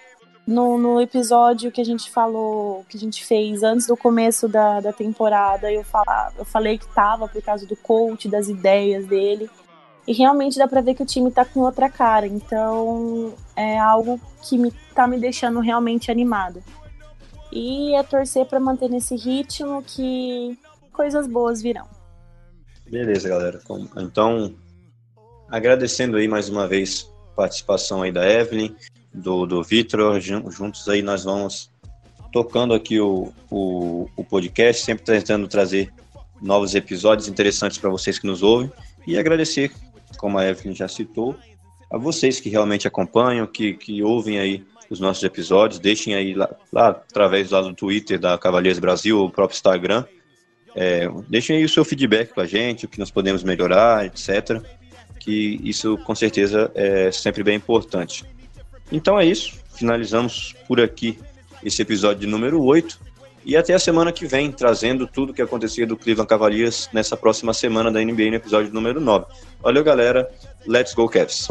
no, no episódio que a gente falou, que a gente fez antes do começo da, da temporada, eu, fala, eu falei que tava por causa do coach, das ideias dele. E realmente dá pra ver que o time tá com outra cara. Então é algo que me, tá me deixando realmente animada. E é torcer para manter nesse ritmo que coisas boas virão. Beleza, galera. Então, agradecendo aí mais uma vez a participação aí da Evelyn, do, do Vitor, juntos aí nós vamos tocando aqui o, o, o podcast, sempre tentando trazer novos episódios interessantes para vocês que nos ouvem e agradecer, como a Evelyn já citou, a vocês que realmente acompanham, que, que ouvem aí os nossos episódios, deixem aí lá, lá através lá do Twitter da Cavaleiros Brasil ou o próprio Instagram, é, deixem aí o seu feedback com a gente, o que nós podemos melhorar, etc. Que isso com certeza é sempre bem importante. Então é isso, finalizamos por aqui esse episódio número 8 e até a semana que vem, trazendo tudo o que aconteceu do Cleveland Cavaliers nessa próxima semana da NBA no episódio número 9. Valeu, galera. Let's go, Cavs.